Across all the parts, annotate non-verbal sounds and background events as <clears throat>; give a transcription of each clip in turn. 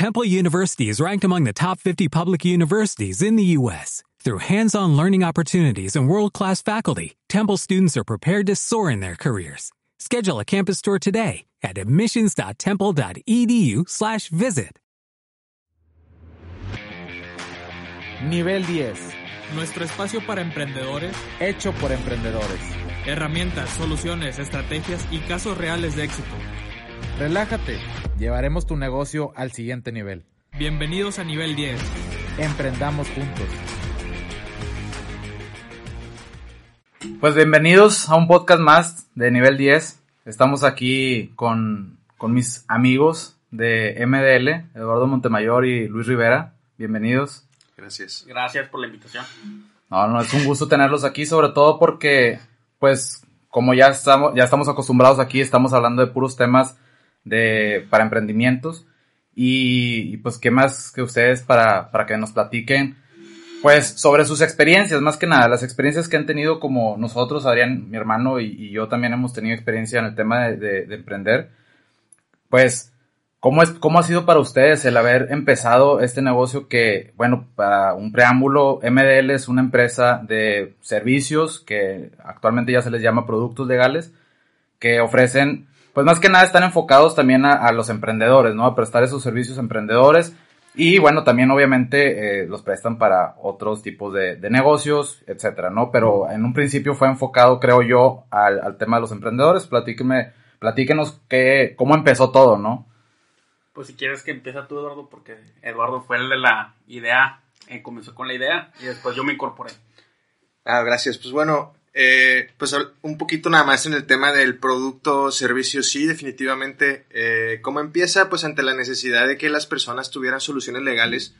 Temple University is ranked among the top 50 public universities in the U.S. Through hands-on learning opportunities and world-class faculty, Temple students are prepared to soar in their careers. Schedule a campus tour today at admissions.temple.edu/visit. Nivel 10. Nuestro espacio para emprendedores, Hecho por emprendedores. herramientas, soluciones, estrategias y casos reales de éxito. Relájate. Llevaremos tu negocio al siguiente nivel. Bienvenidos a nivel 10. Emprendamos juntos. Pues bienvenidos a un podcast más de nivel 10. Estamos aquí con, con mis amigos de MDL, Eduardo Montemayor y Luis Rivera. Bienvenidos. Gracias. Gracias por la invitación. No, no, es un gusto tenerlos aquí, sobre todo porque, pues, como ya estamos, ya estamos acostumbrados aquí, estamos hablando de puros temas de, para emprendimientos. Y, pues, ¿qué más que ustedes para, para que nos platiquen? Pues sobre sus experiencias, más que nada, las experiencias que han tenido como nosotros, Adrián, mi hermano y, yo también hemos tenido experiencia en el tema de, de, de emprender. Pues, ¿cómo, es, ¿cómo ha sido para ustedes el haber empezado este negocio que, bueno, para un preámbulo, MDL es una empresa de servicios que actualmente ya se les llama productos legales, que ofrecen, pues más que nada están enfocados también a, a los emprendedores, ¿no? A prestar esos servicios a emprendedores y bueno, también obviamente eh, los prestan para otros tipos de, de, negocios, etcétera, ¿no? Pero en un principio fue enfocado, creo yo, al, al tema de los emprendedores. Platíquenme, platíquenos qué, cómo empezó todo, ¿no? Pues si quieres que empiece tú, Eduardo, porque Eduardo fue el de la idea, eh, comenzó con la idea y después yo me incorporé. Ah, gracias. Pues bueno, eh, pues un poquito nada más en el tema del producto, servicio, sí, definitivamente. Eh, ¿Cómo empieza? Pues ante la necesidad de que las personas tuvieran soluciones legales.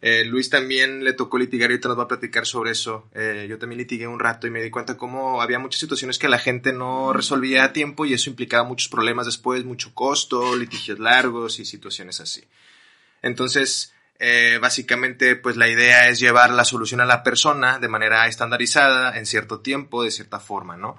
Eh, Luis también le tocó litigar y ahorita nos va a platicar sobre eso. Eh, yo también litigué un rato y me di cuenta cómo había muchas situaciones que la gente no resolvía a tiempo y eso implicaba muchos problemas después, mucho costo, litigios largos y situaciones así. Entonces, eh, básicamente, pues la idea es llevar la solución a la persona de manera estandarizada, en cierto tiempo, de cierta forma, ¿no?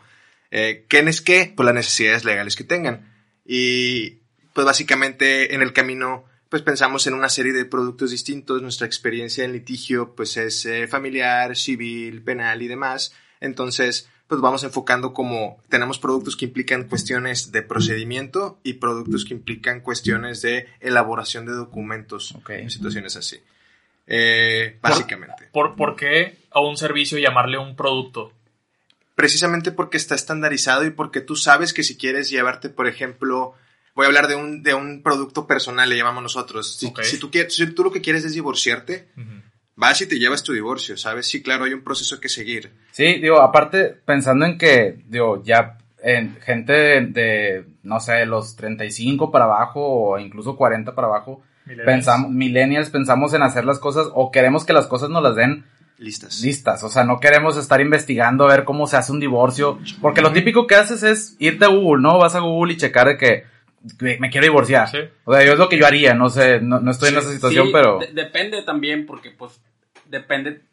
Eh, ¿Quién es qué? Pues las necesidades legales que tengan. Y, pues básicamente, en el camino, pues pensamos en una serie de productos distintos. Nuestra experiencia en litigio, pues es eh, familiar, civil, penal y demás. Entonces, pues vamos enfocando como tenemos productos que implican cuestiones de procedimiento y productos que implican cuestiones de elaboración de documentos okay. en situaciones así. Eh, básicamente. ¿Por, ¿Por, por qué a un servicio llamarle un producto? Precisamente porque está estandarizado y porque tú sabes que si quieres llevarte, por ejemplo, voy a hablar de un, de un producto personal, le llamamos nosotros. Si, okay. si, tú, quieres, si tú lo que quieres es divorciarte, uh -huh vas y te llevas tu divorcio, ¿sabes? Sí, claro, hay un proceso que seguir. Sí, digo, aparte, pensando en que, digo, ya en gente de, de, no sé, los 35 para abajo o incluso 40 para abajo, millennials. pensamos, millennials, pensamos en hacer las cosas o queremos que las cosas nos las den listas. Listas, o sea, no queremos estar investigando a ver cómo se hace un divorcio, porque lo típico que haces es irte a Google, ¿no? Vas a Google y checar de que me quiero divorciar. Sí. O sea, yo es lo que yo haría, no sé, no, no estoy sí, en esa situación, sí, pero... De depende también, porque pues depende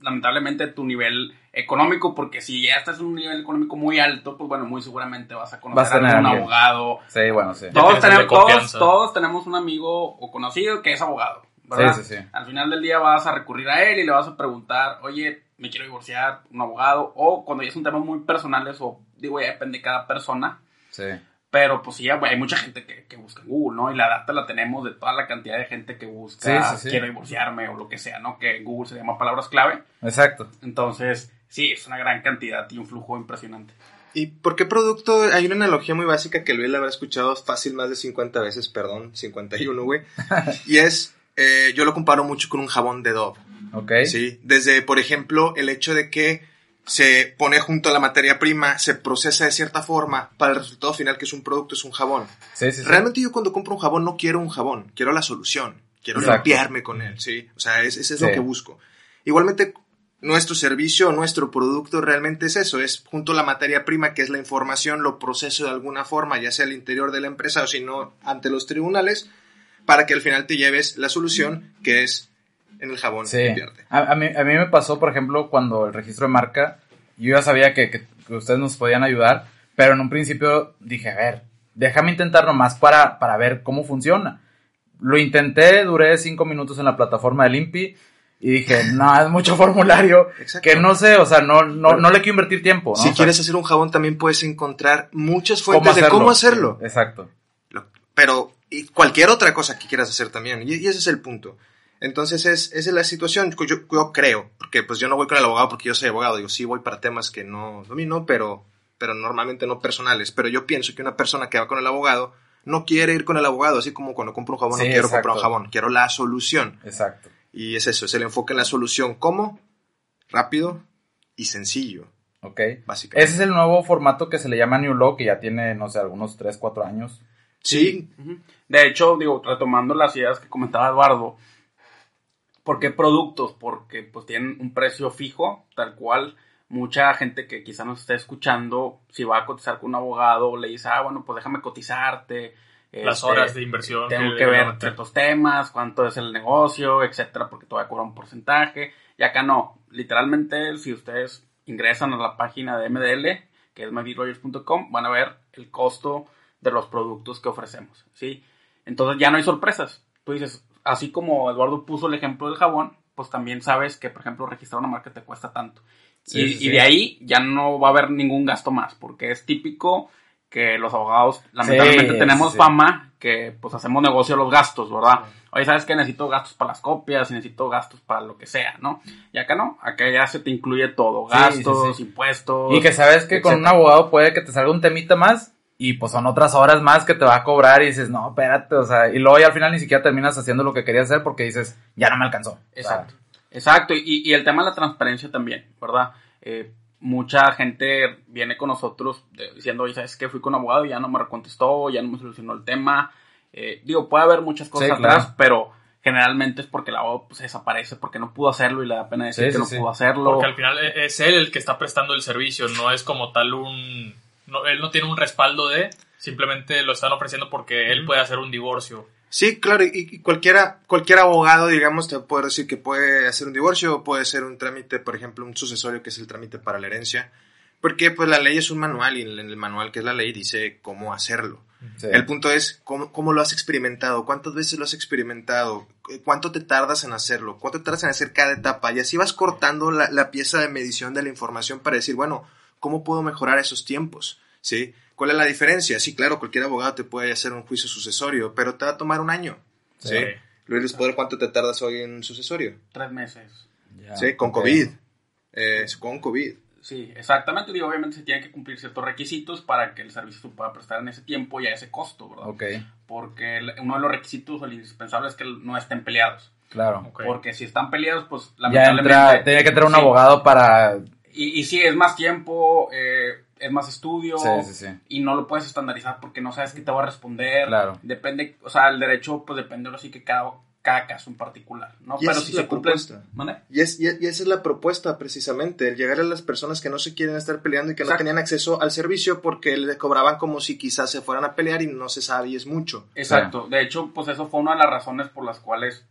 lamentablemente de tu nivel económico, porque si ya estás en un nivel económico muy alto, pues bueno, muy seguramente vas a conocer vas a, a algún abogado. Sí, bueno, sí. Todos tenemos, todos, todos tenemos un amigo o conocido que es abogado, ¿verdad? Sí, sí, sí. Al final del día vas a recurrir a él y le vas a preguntar, oye, me quiero divorciar, un abogado, o cuando ya es un tema muy personal, eso, digo, ya depende de cada persona. Sí. Pero pues sí, hay mucha gente que, que, busca en Google, ¿no? Y la data la tenemos de toda la cantidad de gente que busca, sí, sí, sí. quiero divorciarme o lo que sea, ¿no? Que en Google se llama palabras clave. Exacto. Entonces, sí, es una gran cantidad y un flujo impresionante. ¿Y por qué producto? Hay una analogía muy básica que Luis la habrá escuchado fácil más de 50 veces, perdón, 51, güey. <laughs> y es, eh, yo lo comparo mucho con un jabón de Dove. Ok. Sí, desde, por ejemplo, el hecho de que se pone junto a la materia prima, se procesa de cierta forma para el resultado final que es un producto, es un jabón. Sí, sí, sí. Realmente yo cuando compro un jabón no quiero un jabón, quiero la solución, quiero Exacto. limpiarme con él, ¿sí? O sea, ese es, es lo que busco. Igualmente, nuestro servicio, nuestro producto realmente es eso, es junto a la materia prima, que es la información, lo proceso de alguna forma, ya sea al interior de la empresa o si no ante los tribunales, para que al final te lleves la solución, que es en el jabón sí. A, a, mí, a mí me pasó, por ejemplo, cuando el registro de marca, yo ya sabía que, que, que, ustedes nos podían ayudar, pero en un principio dije, a ver, déjame intentar nomás para, para ver cómo funciona. lo intenté, duré cinco minutos en la plataforma del INPI y dije, <laughs> no, es mucho formulario Exacto. que no sé, o sea, no, no, no le quiero invertir tiempo. ¿no? Si O sea, quieres hacer un jabón, también puedes encontrar muchas ¿cómo fuentes de cómo hacerlo. Exacto. Pero, y cualquier otra cosa que quieras hacer también. Y, y ese es el punto. Entonces, es, esa es la situación. Yo, yo creo, porque pues yo no voy con el abogado porque yo soy abogado. Digo, sí voy para temas que no domino, pero, pero normalmente no personales. Pero yo pienso que una persona que va con el abogado no quiere ir con el abogado, así como cuando compro un jabón Sí, no quiero exacto. comprar un jabón, quiero la solución. Exacto. Y es eso, es el enfoque en la solución. ¿Cómo? Rápido y sencillo, Ok. básicamente. Ese es el nuevo formato que se le llama New Law, que ya tiene, no sé, algunos 3, 4 años. Sí. De hecho, digo, retomando las ideas que comentaba Eduardo, ¿por qué productos? Porque pues tienen un precio fijo, tal cual. Mucha gente que quizá nos esté escuchando, si va a cotizar con un abogado, le dice, ah, bueno, pues déjame cotizarte. Las este, horas de inversión. Tengo que ver ciertos temas, cuánto es el negocio, etcétera, porque te voy a cobrar un porcentaje. Y acá no. Literalmente, si ustedes ingresan a la página de MDL, que es mybeatlawyers.com, van a ver el costo de los productos que ofrecemos, ¿sí? Entonces ya no hay sorpresas. Tú dices, así como Eduardo puso el ejemplo del jabón, pues también sabes que, por ejemplo, registrar una marca te cuesta tanto. Sí, y, sí, y sí. de ahí ya no va a haber ningún gasto más, porque es típico que los abogados, lamentablemente, Sí, tenemos fama que pues hacemos negocio a los gastos, ¿verdad? Oye, ¿sabes que Necesito gastos para las copias, necesito gastos para lo que sea, ¿no? Y acá no, acá ya se te incluye todo, gastos, impuestos. Y que sabes que con un abogado puede que te salga un temita más y pues son otras horas más que te va a cobrar y dices, no, espérate, o sea, y luego ya al final ni siquiera terminas haciendo lo que querías hacer porque dices, ya no me alcanzó. Exacto. Exacto, y, y el tema de la transparencia también, ¿verdad? Eh, mucha gente viene con nosotros diciendo, oye, ¿sabes qué? Fui con un abogado y ya no me contestó, ya no me solucionó el tema. Eh, digo, puede haber muchas cosas Sí, atrás, claro. pero generalmente es porque el abogado pues, se desaparece, porque no pudo hacerlo y le da pena decir Sí, que sí, no sí. pudo hacerlo. Porque al final e- es él el que está prestando el servicio, no es como tal un... no- él no tiene un respaldo de, simplemente lo están ofreciendo porque él puede hacer un divorcio. Sí, claro, y, y cualquiera, cualquier abogado, digamos, te puede decir que puede hacer un divorcio o puede hacer un trámite, por ejemplo, un sucesorio que es el trámite para la herencia, porque pues la ley es un manual y en el manual que es la ley dice cómo hacerlo. sí. El punto es cómo, cómo lo has experimentado, cuántas veces lo has experimentado, cuánto te tardas en hacerlo, cuánto te tardas en hacer cada etapa y así vas cortando la, la pieza de medición de la información para decir, bueno, ¿cómo puedo mejorar esos tiempos? ¿Sí? ¿Cuál es la diferencia? Sí, claro, cualquier abogado te puede hacer un juicio sucesorio, pero te va a tomar un año. ¿Sí? Sí. Luis, ¿puedo ver cuánto te tardas hoy en un sucesorio? Tres meses. Ya, ¿Sí? Con. COVID. Eh, con COVID. Sí, exactamente. Digo, obviamente se tienen que cumplir ciertos requisitos para que el servicio se pueda prestar en ese tiempo y a ese costo, ¿verdad? Ok, Porque uno de los requisitos o el indispensable es que no estén peleados. claro. Porque si están peleados, pues Ya lamentablemente... entra, tiene que entrar un Sí. abogado para... Y, y sí, es más tiempo, eh, es más estudio. Sí, sí, sí. Y no lo puedes estandarizar porque no sabes qué te va a responder. Claro. Depende, o sea, el derecho, pues depende ahora sí que cada, cada caso en particular, ¿no? Y Pero si se cumple... Y, es, y, y esa es la propuesta precisamente, el llegar a las personas que no se quieren estar peleando y que no tenían acceso al servicio porque le cobraban como si quizás se fueran a pelear y no se sabe y es mucho. Exacto. De hecho, pues eso fue una de las razones por las cuales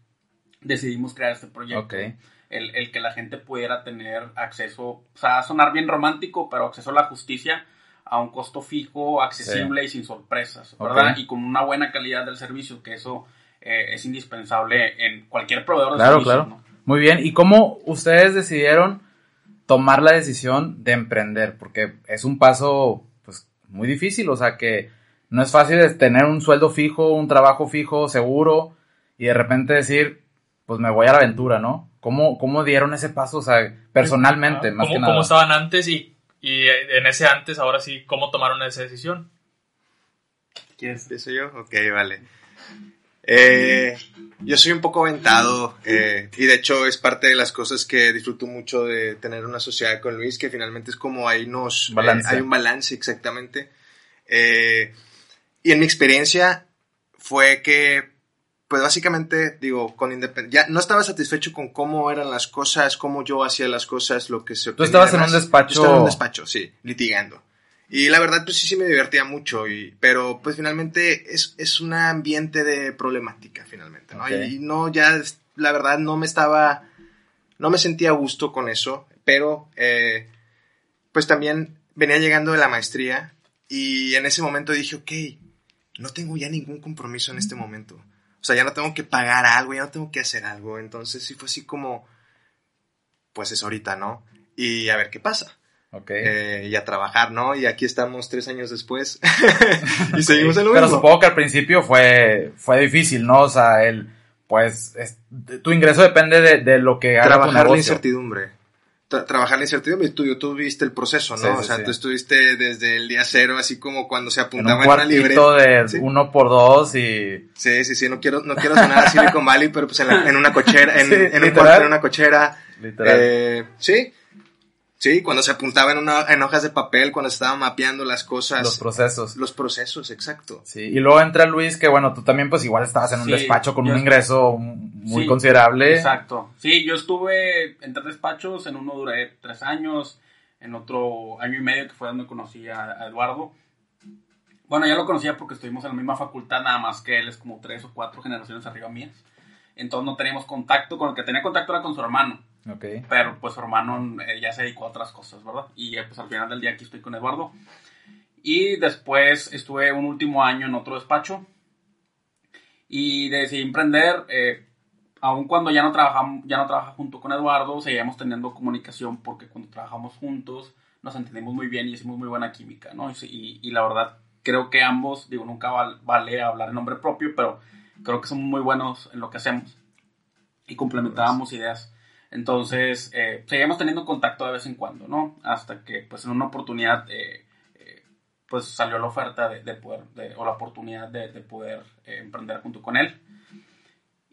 decidimos crear este proyecto. Ok. El, el que la gente pudiera tener acceso, o sea, a sonar bien romántico, pero acceso a la justicia a un costo fijo, accesible y sin sorpresas, ¿verdad? Y con una buena calidad del servicio, que eso eh, es indispensable en cualquier proveedor de Claro, servicios, claro. ¿no? Muy bien. ¿Y cómo ustedes decidieron tomar la decisión de emprender? Porque es un paso, pues, muy difícil. O sea, que no es fácil tener un sueldo fijo, un trabajo fijo, seguro, y de repente decir, pues me voy a la aventura, ¿no? ¿Cómo, cómo dieron ese paso? O sea, personalmente, Ah, más ¿Cómo, que nada. cómo estaban antes y, y en ese antes, ahora sí, cómo tomaron esa decisión? ¿Quieres? ¿Empiezo yo? Ok, vale. Eh, yo soy un poco aventado eh, y de hecho es parte de las cosas que disfruto mucho de tener una sociedad con Luis, que finalmente es como ahí nos... eh, Balance. hay un balance exactamente. Eh, y en mi experiencia fue que, pues básicamente, digo, con independencia, no estaba satisfecho con cómo eran las cosas, cómo yo hacía las cosas, lo que se Tú estabas en un despacho- Yo estaba en un despacho, sí, litigando. Y la verdad, pues sí, sí me divertía mucho, y, pero pues finalmente es, es un ambiente de problemática, finalmente, ¿no? Ok. Y, y no, ya, la verdad, no me estaba, no me sentía a gusto con eso, pero eh, pues también venía llegando de la maestría y en ese momento dije, ok, no tengo ya ningún compromiso en este momento. O sea, ya no tengo que pagar algo, ya no tengo que hacer algo. Entonces sí fue así como, pues es ahorita, ¿no? Y a ver qué pasa. Ok. Eh, y a trabajar, ¿no? Y aquí estamos tres años después <laughs> <laughs> y seguimos en lo Pero mismo. supongo que al principio fue, fue difícil, ¿no? O sea, el, pues, es- tu ingreso depende de, de lo que haga tu trabajar la negocio. incertidumbre. Tra- trabajar la incertidumbre. Tú, tú viste el proceso, ¿no? Sí, sí, o sea, sí. tú estuviste desde el día cero, así como cuando se En apuntaba un en, una libreta. de Sí. uno por dos y... Sí, sí, sí, no quiero, no quiero sonar a Silicon Valley, pero pues en, la- en una cochera, en, en un cuarto, en una cochera. Literal. Eh, sí, sí, cuando se apuntaba en, una, en hojas de papel, cuando se estaban mapeando las cosas. los procesos. los procesos, exacto. Sí, y luego entra Luis, que bueno, tú también pues igual estabas en un Sí, despacho con un ingreso muy Sí, considerable. Exacto. Sí, yo estuve en tres despachos, en uno duré tres años, en otro año y medio que fue donde conocí a, a Eduardo. Bueno, ya lo conocía porque estuvimos en la misma facultad, nada más que él es como tres o cuatro generaciones arriba mías. Entonces no teníamos contacto, con el que tenía contacto era con su hermano, Ok. pero pues su hermano eh, ya se dedicó a otras cosas, ¿verdad? Y eh, pues al final del día aquí estoy con Eduardo. Y después estuve un último año en otro despacho y decidí emprender. Eh, aun cuando ya no trabajamos, ya no trabaja junto con Eduardo, seguíamos teniendo comunicación porque cuando trabajamos juntos nos entendimos muy bien y hicimos muy buena química, ¿no? Y- y la verdad, creo que ambos, digo, nunca val- vale hablar en nombre propio, pero creo que somos muy buenos en lo que hacemos y complementábamos ideas. Entonces, eh, seguíamos teniendo contacto de vez en cuando, ¿no? Hasta que, pues, en una oportunidad, eh, eh, pues, salió la oferta de, de poder, de- o la oportunidad de, de poder eh, emprender junto con él.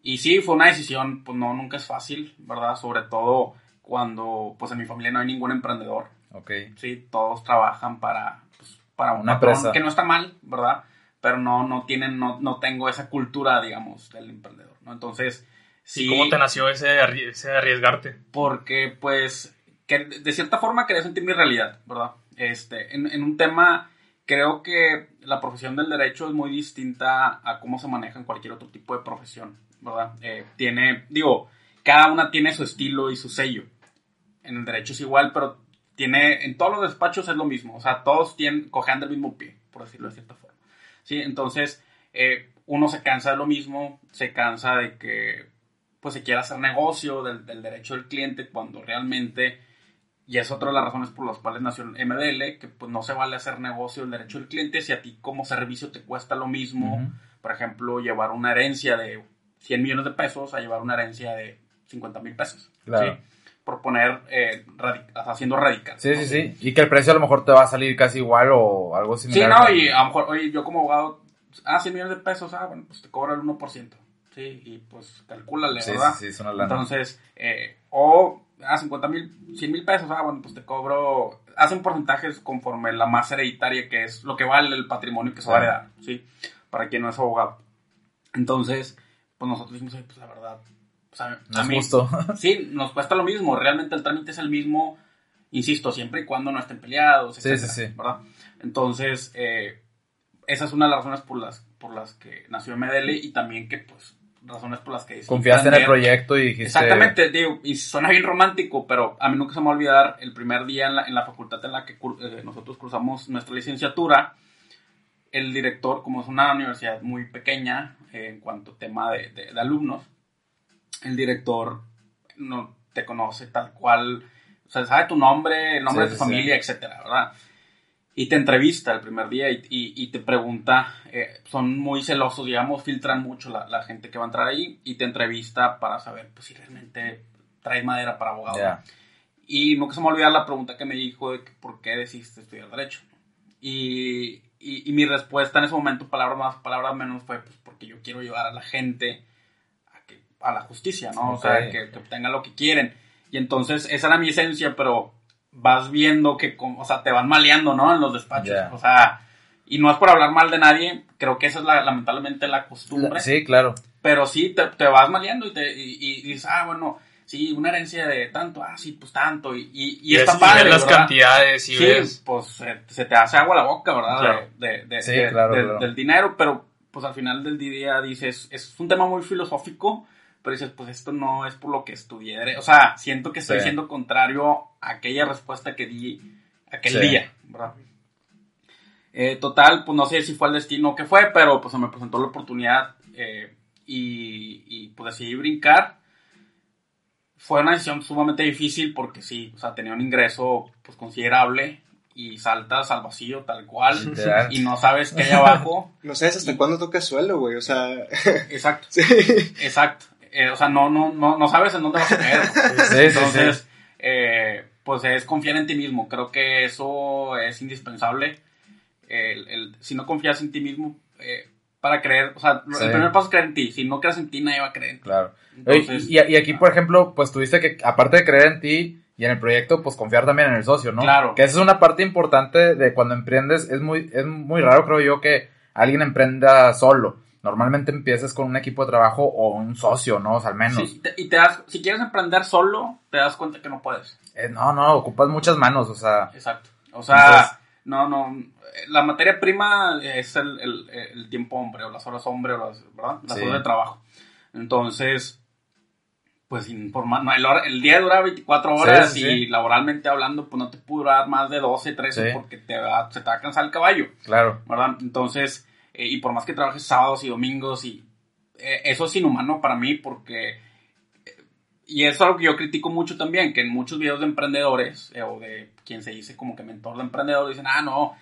Y sí, fue una decisión, pues, no, nunca es fácil, ¿verdad? Sobre todo cuando, pues, en mi familia no hay ningún emprendedor, Ok. ¿sí? Todos trabajan para, pues, para un Una empresa. que no está mal, ¿verdad? Pero no, no tienen, no, no tengo esa cultura, digamos, del emprendedor, ¿no? Entonces, sí. ¿Cómo te nació ese, ese arriesgarte? porque pues que de cierta forma quería sentir mi realidad, ¿verdad? Este, en, en un tema, creo que la profesión del derecho es muy distinta a cómo se maneja en cualquier otro tipo de profesión, ¿verdad? Eh, tiene, digo, cada una tiene su estilo y su sello. En el derecho es igual, pero tiene, en todos los despachos es lo mismo, o sea, todos tienen, cojean del mismo pie, por decirlo de cierta forma. ¿Sí? Entonces, eh, uno se cansa de lo mismo, se cansa de que pues se quiera hacer negocio del, del derecho del cliente cuando realmente, y es otra de las razones por las cuales nació el MDL, que pues no se vale hacer negocio del derecho del cliente si a ti como servicio te cuesta lo mismo, por ejemplo, llevar una herencia de 100 millones de pesos a llevar una herencia de 50 mil pesos. Claro. ¿sí? Por poner, eh, haciendo radical. Sí, ¿no? sí, sí. Y que el precio a lo mejor te va a salir casi igual o algo Sí, similar. no, y a lo mejor, oye, yo como abogado, ah, 100 millones de pesos, ah, bueno, pues te cobra el 1%. Sí, y pues calcúlale, Sí, ¿verdad? sí, sí, es una lana. Entonces, eh, o a 50 mil, 100 mil pesos, ah, bueno, pues te cobro, hacen porcentajes conforme la masa hereditaria, que es lo que vale el patrimonio que se va a heredar, ¿sí? Para quien no es abogado. Entonces, pues nosotros dijimos, "Oye, pues la verdad, pues, a, no a es mí- justo. <laughs> Sí, nos cuesta lo mismo, realmente el trámite es el mismo, insisto, siempre y cuando no estén peleados, Sí, sí, sí. ¿verdad? Entonces, eh, esa es una de las razones por las, por las que nació MDL y también que, pues, razones por las que decidí Confiaste en el proyecto y dijiste... Exactamente, digo, y suena bien romántico, pero a mí nunca se me va a olvidar el primer día en la, en la facultad en la que eh, nosotros cursamos nuestra licenciatura. El director, como es una universidad muy pequeña eh, en cuanto a tema de, de- de alumnos, el director no te conoce tal cual, o sea, sabe tu nombre, el nombre Sí, de sí, tu familia, etcétera, ¿verdad? Y te entrevista el primer día y, y- y te pregunta, eh, son muy celosos, digamos, filtran mucho la, la gente que va a entrar ahí y te entrevista para saber pues, si realmente traes madera para abogado. Y nunca se me olvidar la pregunta que me dijo de que por qué decidiste estudiar Derecho. Y, y- mi respuesta en ese momento, palabras más, palabras menos, fue pues porque yo quiero llevar a la gente a, que, a la justicia, ¿no? O sea, que, que obtengan lo que quieren. Y entonces esa era mi esencia, pero vas viendo que, o sea, te van maleando, ¿no? En los despachos. O sea, y no es por hablar mal de nadie, creo que esa es la, lamentablemente la costumbre. Sí, claro. Pero sí, te, te vas maleando y, te, y, y dices, ah, bueno, sí, una herencia de tanto, ah, sí, pues tanto. Y, y, y Y está padre. ves las ¿verdad? cantidades y sí, ves... pues se, se te hace agua la boca, ¿verdad? Claro. De, de- de- Sí, claro, claro. Del dinero, pero pues al final del día dices, es un tema muy filosófico, pero dices, pues esto no es por lo que estudié. O sea, siento que estoy Sí. siendo contrario a aquella respuesta que di aquel Sí. día, ¿verdad? Eh, total, pues no sé si fue el destino o qué fue, pero pues se me presentó la oportunidad eh, y, y pues decidí brincar. Fue una decisión sumamente difícil porque sí, o sea, tenía un ingreso pues considerable y saltas al vacío tal cual y no sabes qué hay abajo. <laughs> No sabes hasta cuándo toca suelo, güey. O sea, Exacto, <laughs> sí. exacto. Eh, o sea, no, no, no, no sabes en dónde vas a caer. <laughs> sí, Entonces, eh, pues es confiar en ti mismo. Creo que eso es indispensable. El, el- si no confías en ti mismo, eh, para creer, o sea, Sí. el primer paso es creer en ti. Si no crees en ti, nadie va a creer en ti. Claro. Entonces, y, y aquí, por ejemplo, pues tuviste que, aparte de creer en ti y en el proyecto, pues confiar también en el socio, ¿no? Claro. Que esa es una parte importante de cuando emprendes. Es muy, es muy raro, creo yo, que alguien emprenda solo. Normalmente empiezas con un equipo de trabajo o un socio, ¿no? O sea, al menos. sí, te- y te das, si quieres emprender solo, te das cuenta que no puedes. Eh, no, no, ocupas muchas manos, o sea. Exacto. O sea, Entonces- no, no. La materia prima es el, el- el tiempo hombre, o las horas hombre, o las, ¿verdad? Las Sí. horas de trabajo. Entonces, pues no, el, día dura 24 horas Sí, sí, y sí. laboralmente hablando, pues no te puede durar más de 12, 13 Sí. porque te va- se te va a cansar el caballo, Claro. ¿verdad? Entonces, eh, y por más que trabajes sábados y domingos, y eh, eso es inhumano para mí porque y eso es algo que yo critico mucho también, que en muchos videos de emprendedores, eh, o de quien se dice como que mentor de emprendedor, dicen, ah, no,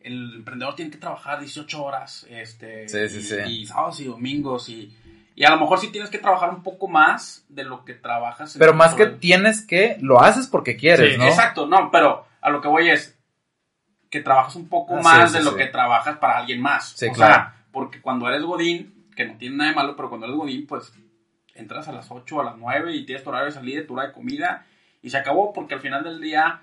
el emprendedor tiene que trabajar 18 horas, este, Sí, sí, y, sí. y sábados y domingos, y, y a lo mejor sí tienes que trabajar un poco más de lo que trabajas. en Pero más que tienes que, lo haces porque quieres, ¿no? Exacto, no, pero a lo que voy es que trabajas un poco Ah, más sí, de sí, lo sí. que trabajas para alguien más. Sí, o claro. sea, porque cuando eres Godín, que no tiene nada de malo, pero cuando eres Godín, pues entras a las 8 o a las 9 y tienes tu horario de salida, tu hora de comida y se acabó porque al final del día,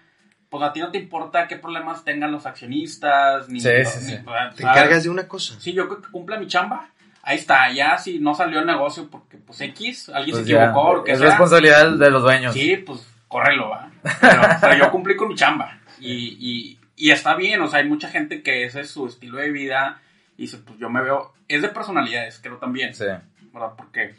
pues a ti no te importa qué problemas tengan los accionistas, ni... Sí, sí, ni- sí. o Te encargas de una cosa. Sí, yo creo que cumpla mi chamba. Ahí está, ya si no salió el negocio porque pues X, alguien Pues se ya, equivocó, lo que es sea. responsabilidad de los dueños. Sí, pues córrelo, va. Pero, pero yo cumplí con mi chamba. Y, y, y está bien, o sea, hay mucha gente que ese es su estilo de vida. Y dice, pues yo me veo. Es de personalidades, creo también. Sí. ¿Verdad? Porque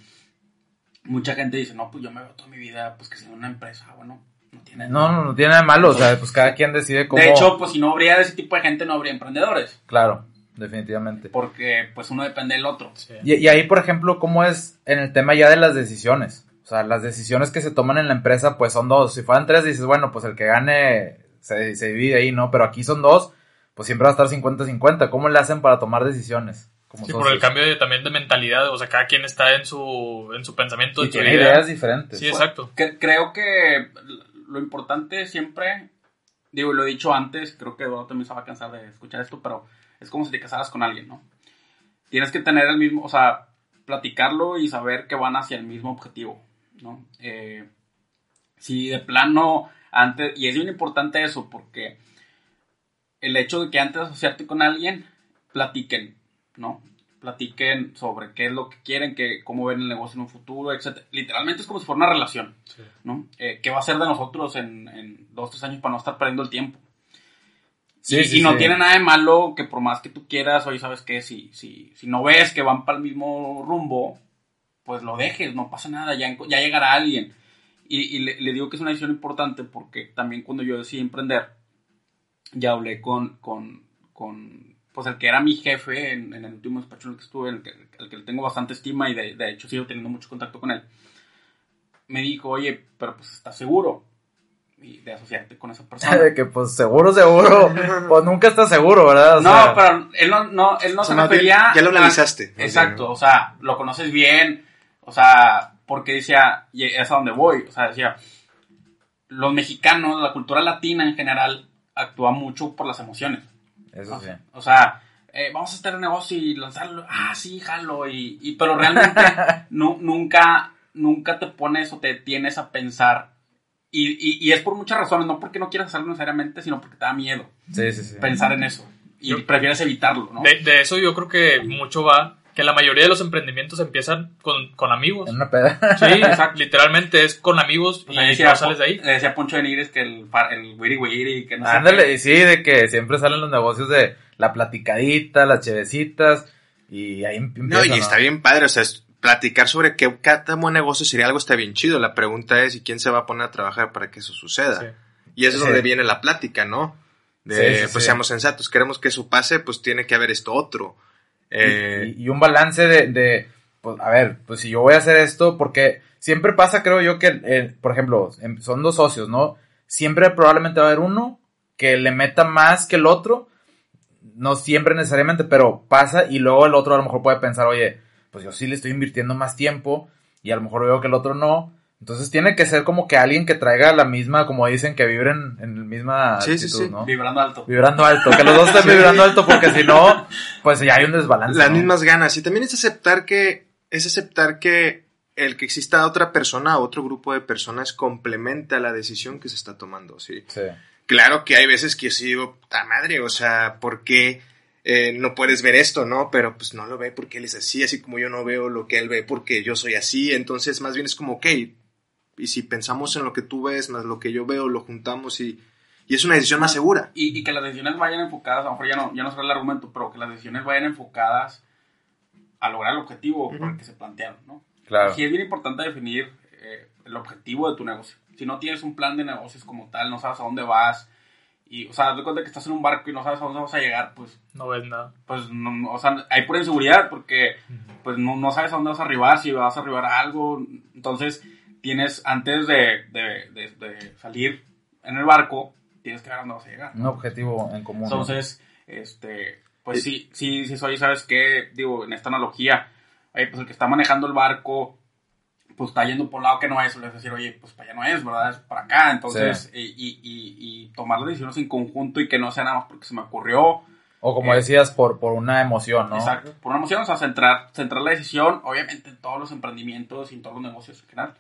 mucha gente dice, no, pues yo me veo toda mi vida, pues que sea una empresa. Bueno, no tiene. No, no, no tiene nada de malo, o sea, pues cada quien decide cómo. De hecho, pues si no habría ese tipo de gente, no habría emprendedores. Claro, definitivamente. Porque pues uno depende del otro. Sí. Y, y ahí, por ejemplo, ¿cómo es en el tema ya de las decisiones? O sea, las decisiones que se toman en la empresa, pues son dos. Si fueran tres, dices, bueno, pues el que gane se, se divide ahí, ¿no? Pero aquí son dos, pues siempre va a estar 50-50. ¿Cómo le hacen para tomar decisiones? Como Sí, por el cambio de, también de mentalidad, o sea, cada quien está en su, en su pensamiento, Y en su tiene idea. ideas diferentes. Sí, exacto. Que- creo que lo importante siempre, digo, y lo he dicho antes, creo que Eduardo también se va a cansar de escuchar esto, pero es como si te casaras con alguien, ¿no? Tienes que tener el mismo, o sea, platicarlo y saber que van hacia el mismo objetivo, ¿no? Eh, si de plano, antes, y es bien importante eso, porque el hecho de que antes de asociarte con alguien, platiquen, ¿no? Platiquen sobre qué es lo que quieren, que, cómo ven el negocio en un futuro, etc. Literalmente es como si fuera una relación, ¿no? Eh, ¿Qué va a ser de nosotros en, en dos, tres años para no estar perdiendo el tiempo? Sí, y, sí, y no sí. tiene nada de malo que por más que tú quieras, oye, ¿sabes qué? Si, si, si no ves que van para el mismo rumbo, pues lo dejes, no pasa nada, ya, ya llegará alguien. Y, y le, le digo que es una decisión importante porque también cuando yo decidí emprender, ya hablé con, con, con pues el que era mi jefe en, en el último despacho en el que estuve, el que, el que le tengo bastante estima y de, de hecho sigo teniendo mucho contacto con él. Me dijo, oye, pero pues estás seguro y de asociarte con esa persona. De <laughs> que, pues, seguro, seguro. <laughs> pues nunca estás seguro, ¿verdad? O no, sea, pero él no, no, él no O sea, se refería. ya lo a- analizaste, Exacto, o sea, lo conoces bien, o sea, porque decía, y es a donde voy, o sea, decía, los mexicanos, la cultura latina en general, actúa mucho por las emociones. Eso sí. O sea, eh, vamos a estar en negocio y lanzarlo, ah, sí, jalo, y, y- pero realmente <laughs> nu- nunca, nunca te pones o te tienes a pensar. Y, y, y es por muchas razones, no porque no quieras hacerlo necesariamente, sino porque te da miedo Sí, sí, sí. pensar en eso. Y Yo- prefieres evitarlo, ¿no? De, de eso yo creo que mucho va, que la mayoría de los emprendimientos empiezan con, con amigos. En una peda. Sí, <laughs> literalmente es con amigos Pues y no sales de ahí. le decía Poncho de Nigres que el, el wiri wiri, que no sé Ándale, y sí, de que siempre salen los negocios de la platicadita, las chevecitas, y ahí empieza, No, y está bien padre, o sea, es platicar sobre qué cada buen negocio sería algo está bien chido. La pregunta es, ¿y quién se va a poner a trabajar para que eso suceda? Sí. Y eso es donde viene la plática, ¿no? De, Sí, sí, pues sí. seamos sensatos, queremos que eso pase, pues tiene que haber esto otro. Eh, y, y un balance de, de, pues, a ver, pues si yo voy a hacer esto, porque siempre pasa, creo yo, que, eh, por ejemplo, em, son dos socios, ¿no? Siempre probablemente va a haber uno que le meta más que el otro, no siempre necesariamente, pero pasa y luego el otro a lo mejor puede pensar, oye, pues yo sí le estoy invirtiendo más tiempo y a lo mejor veo que el otro no. Entonces tiene que ser como que alguien que traiga la misma, como dicen, que vibren en la misma Sí, actitud, sí. ¿no? Vibrando alto. Vibrando alto, que los dos estén <laughs> vibrando alto porque si no, pues ya hay un desbalance. Las ¿no? mismas ganas. Y también es aceptar que, es aceptar que el que exista otra persona, otro grupo de personas, complementa la decisión que se está tomando, ¿sí? Sí. Claro que hay veces que yo sí digo, puta madre, o sea, ¿por qué eh, no puedes ver esto, no? Pero pues no lo ve porque él es así, así como yo no veo lo que él ve porque yo soy así. Entonces, más bien es como, ok, y si pensamos en lo que tú ves más lo que yo veo, lo juntamos y, y es una decisión más segura. Y, y que las decisiones vayan enfocadas, a lo mejor ya no, ya no será el argumento, pero que las decisiones vayan enfocadas a lograr el objetivo por el que se plantearon, ¿no? Claro. Sí es bien importante definir eh, el objetivo de tu negocio. Si no tienes un plan de negocios como tal, no sabes a dónde vas, y, o sea, de cuenta que estás en un barco y no sabes a dónde vas a llegar, pues, No ves nada. pues, no, no, o sea, hay pura inseguridad porque, pues, no, no sabes a dónde vas a arribar, si vas a arribar a algo. Entonces, tienes, antes de, de, de, de salir en el barco, tienes que ver dónde vas a llegar. Un objetivo en común. ¿no? Entonces, este, pues sí, sí, sí soy, ¿sabes qué? Digo, en esta analogía, oye, pues el que está manejando el barco, pues está yendo por un lado que no es, le vas a decir, oye, pues para allá no es, ¿verdad? Es para acá. Entonces, y, y, y, y tomar las decisiones en conjunto y que no sea nada más porque se me ocurrió. O como Eh, decías, por, por una emoción, ¿no? Exacto. Por una emoción, o sea, centrar, centrar la decisión, obviamente en todos los emprendimientos y en todos los negocios en general.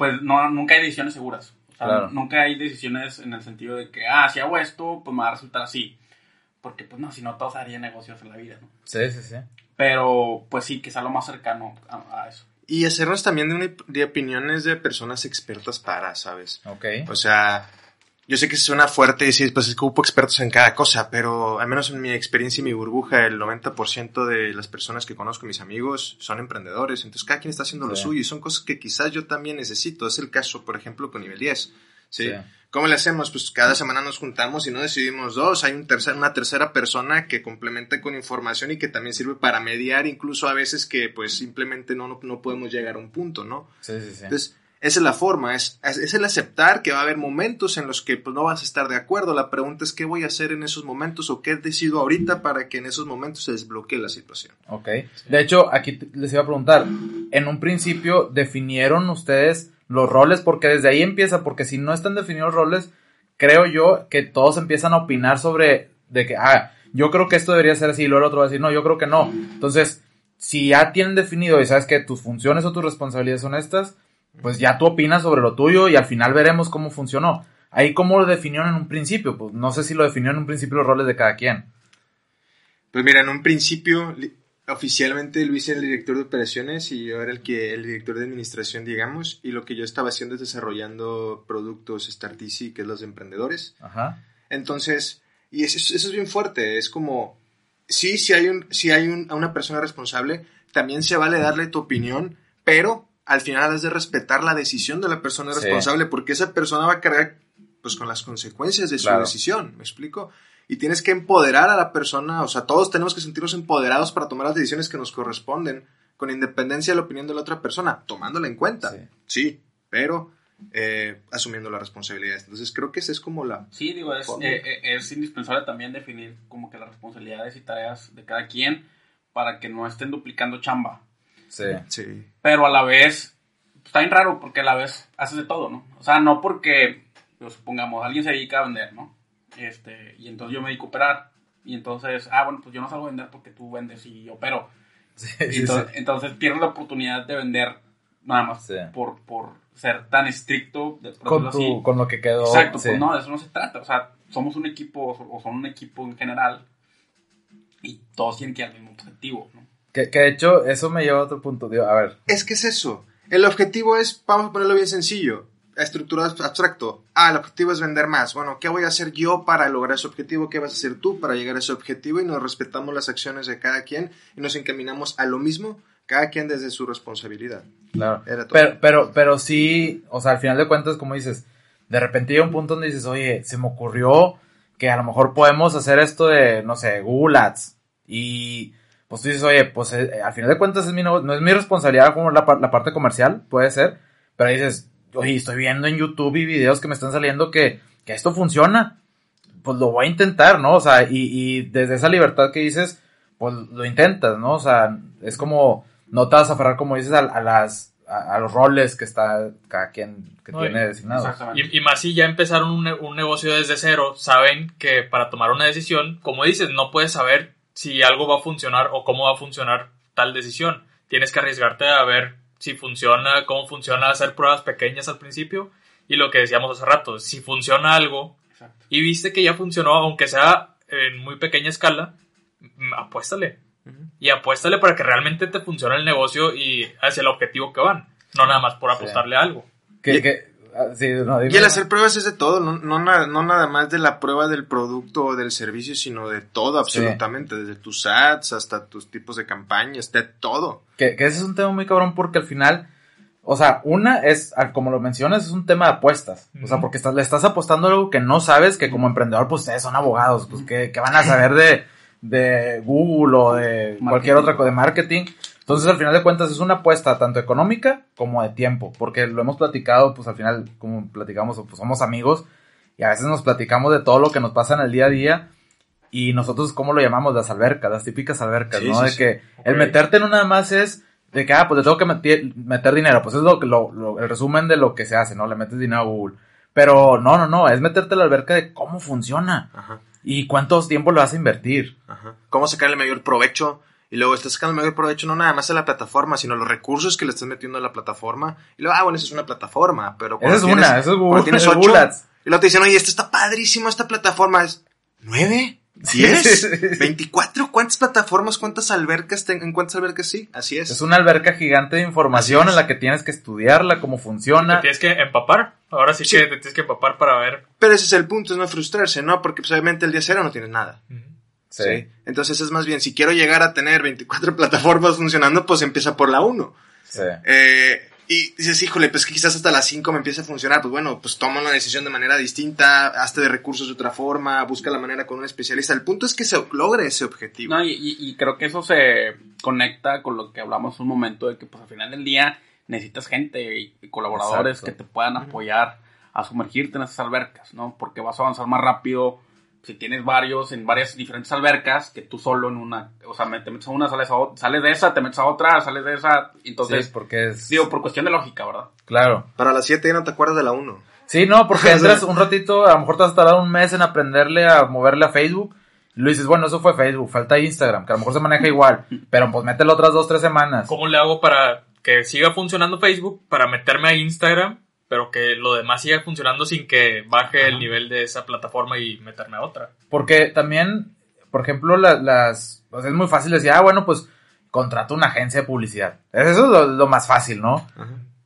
Pues no, nunca hay decisiones seguras. O sea, Claro. nunca hay decisiones en el sentido de que, ah, si hago esto, pues me va a resultar así. Porque, pues no, si no, todos harían negocios en la vida, ¿no? Sí, sí, sí. Pero, pues sí, que sea lo más cercano a, a eso. Y hacernos también de, una- de opiniones de personas expertas para, ¿sabes? Ok. O sea, yo sé que suena fuerte decir, pues es que hubo expertos en cada cosa, pero al menos en mi experiencia y mi burbuja, el 90% de las personas que conozco, mis amigos, son emprendedores. Entonces, cada quien está haciendo lo Sí. suyo y son cosas que quizás yo también necesito. Es el caso, por ejemplo, con nivel 10. ¿sí? Sí. ¿Cómo le hacemos? Pues cada semana nos juntamos y no decidimos dos. Hay un tercer, una tercera persona que complementa con información y que también sirve para mediar, incluso a veces que pues simplemente no, no, no podemos llegar a un punto, ¿no? Sí, sí, sí. Entonces, esa es la forma, es, es, el aceptar que va a haber momentos en los que pues, no vas a estar de acuerdo. La pregunta es qué voy a hacer en esos momentos o qué decido ahorita para que en esos momentos se desbloquee la situación. Ok. De hecho, aquí les iba a preguntar, en un principio definieron ustedes los roles, porque desde ahí empieza, porque si no están definidos los roles, creo yo que todos empiezan a opinar sobre, de que, ah, yo creo que esto debería ser así, y luego el otro va a decir, no, yo creo que no. Entonces, si ya tienen definido y sabes que tus funciones o tus responsabilidades son estas, pues ya tú opinas sobre lo tuyo y al final veremos cómo funcionó. Ahí cómo lo definieron en un principio, pues no sé si lo definieron en un principio los roles de cada quien. Pues mira, en un principio, oficialmente Luis era el director de operaciones y yo era el, que, el director de administración, digamos, y lo que yo estaba haciendo es desarrollando productos Start Easy, que es los de emprendedores. Ajá. Entonces, y eso, eso es bien fuerte, es como, sí, si hay, un, si hay un- una persona responsable, también se vale darle tu opinión, pero al final has de respetar la decisión de la persona Sí. responsable, porque esa persona va a cargar pues con las consecuencias de su Claro. decisión, ¿me explico? Y tienes que empoderar a la persona, o sea, todos tenemos que sentirnos empoderados para tomar las decisiones que nos corresponden, con independencia de la opinión de la otra persona, tomándola en cuenta, Sí. sí, pero eh, asumiendo la responsabilidad. Entonces creo que esa es como la, Sí, digo, es, eh, eh, es indispensable también definir como que las responsabilidades y tareas de cada quien para que no estén duplicando chamba. Sí. Sí. Pero a la vez, pues, está bien raro porque a la vez haces de todo, ¿no? O sea, no porque, pues, supongamos, alguien se dedica a vender, ¿no? Este, y entonces yo me dedico a operar. Y entonces, ah, bueno, pues yo no salgo a vender porque tú vendes y yo opero. Sí, Y sí, entonces, sí. entonces pierdes la oportunidad de vender nada más Sí. por, por ser tan estricto. de- por Con, tu, con lo que quedó. Exacto, sí. pues no, de eso no se trata. O sea, somos un equipo, o son un equipo en general, y todos tienen que ir al mismo objetivo, ¿no? Que, que de hecho, eso me lleva a otro punto. Digo, a ver, Es que es eso. El objetivo es, vamos a ponerlo bien sencillo, estructurado abstracto. Ah, el objetivo es vender más. Bueno, ¿qué voy a hacer yo para lograr ese objetivo? ¿Qué vas a hacer tú para llegar a ese objetivo? Y nos respetamos las acciones de cada quien y nos encaminamos a lo mismo, cada quien desde su responsabilidad. claro. Era todo. Pero, pero, pero sí, o sea, al final de cuentas, como dices, de repente llega un punto donde dices, oye, se me ocurrió que a lo mejor podemos hacer esto de, no sé, Google Ads. Y pues tú dices, oye, pues eh, al final de cuentas es mi negocio, no es mi responsabilidad como la, la parte comercial, puede ser, pero dices, oye, estoy viendo en YouTube y videos que me están saliendo que, que esto funciona, pues lo voy a intentar, ¿no? O sea, y, y desde esa libertad que dices, pues lo intentas, ¿no? O sea, es como, no te vas a aferrar, como dices, a, a las, a, a, los roles que está cada quien que No, tiene designados. Y, y más si ya empezaron un negocio desde cero, saben que para tomar una decisión, como dices, no puedes saber si algo va a funcionar o cómo va a funcionar tal decisión. Tienes que arriesgarte a ver si funciona, cómo funciona, hacer pruebas pequeñas al principio. Y lo que decíamos hace rato, si funciona algo Exacto. y viste que ya funcionó, aunque sea en muy pequeña escala, mm, apuéstale. Y apuéstale para que realmente te funcione el negocio y hacia el objetivo que van. No nada más por Sí. apostarle a algo. Que, Y- que, sí, no, dime. Y el hacer pruebas es de todo, no, no, no nada más de la prueba del producto o del servicio, sino de todo absolutamente, desde tus ads hasta tus tipos de campañas, de todo. Que, que ese es un tema muy cabrón porque al final, o sea, una es, como lo mencionas, es un tema de apuestas. O sea, porque estás, le estás apostando a algo que no sabes, que como emprendedor, pues ustedes son abogados, pues que, que van a saber de, de Google o de cualquier otra cosa de marketing. Entonces, al final de cuentas, es una apuesta tanto económica como de tiempo, porque lo hemos platicado, pues al final, como platicamos, pues somos amigos y a veces nos platicamos de todo lo que nos pasa en el día a día. Y nosotros, ¿cómo lo llamamos? Las albercas, las típicas albercas, Sí, ¿no? sí, de sí. que el meterte no nada más es de que, ah, pues le tengo que meter, meter dinero. Pues es lo, que- lo, lo- el resumen de lo que se hace, ¿no? Le metes dinero a Google. Pero no, no, no, es meterte a la alberca de cómo funciona Ajá, y cuántos tiempo le vas a invertir. ajá. Cómo sacarle mayor provecho. Y luego estás sacando mayor provecho no nada más a la plataforma, sino los recursos que le estás metiendo a la plataforma. Y luego, ah, bueno, esa es una plataforma, pero Esa es una, esa es cuando tienes es ocho, y luego te dicen, oye, esto está padrísimo, esta plataforma es nueve, Sí, diez, <laughs> veinticuatro, ¿cuántas plataformas, cuántas albercas, ten- en cuántas albercas sí? Así es. Es una alberca gigante de información en la que tienes que estudiarla, cómo Te funciona. tienes que empapar. Ahora sí, Sí. que te tienes que empapar para ver. Pero ese es el punto, es no frustrarse, ¿no? Porque pues, obviamente el día cero no tienes nada. Sí, Entonces es más bien, si quiero llegar a tener 24 <laughs> plataformas funcionando, pues empieza por la 1. sí. Eh, y dices, híjole, pues que quizás hasta las 5 me empiece a funcionar. Pues bueno, pues toma una decisión de manera distinta, hazte de recursos de otra forma, busca la manera con un especialista. El punto es que se logre ese objetivo. No, y, y- y creo que eso se conecta con lo que hablamos un momento de que pues al final del día necesitas gente y, y colaboradores Exacto. que te puedan apoyar a sumergirte en esas albercas, ¿no? Porque vas a avanzar más rápido si tienes varios en varias diferentes albercas que tú solo en una, o sea, te metes a una, sales a otra, sales de esa, te metes a otra, sales de esa, entonces, sí, porque es... digo, por cuestión de lógica, ¿verdad? Claro. Para las 7 ya no te acuerdas de la 1. Sí, no, porque <laughs> entras un ratito, a lo mejor te vas a tardar un mes en aprenderle a moverle a Facebook. Y lo dices, bueno, eso fue Facebook, falta Instagram, que a lo mejor se maneja igual, <laughs> pero pues mételo otras dos, tres semanas. ¿Cómo le hago para que siga funcionando Facebook? Para meterme a Instagram, pero que lo demás siga funcionando sin que baje el nivel de esa plataforma y meterme a otra. Porque también, por ejemplo, la- las... o sea, es muy fácil decir, ah, bueno, pues contrata una agencia de publicidad. Eso es lo, lo más fácil, ¿no?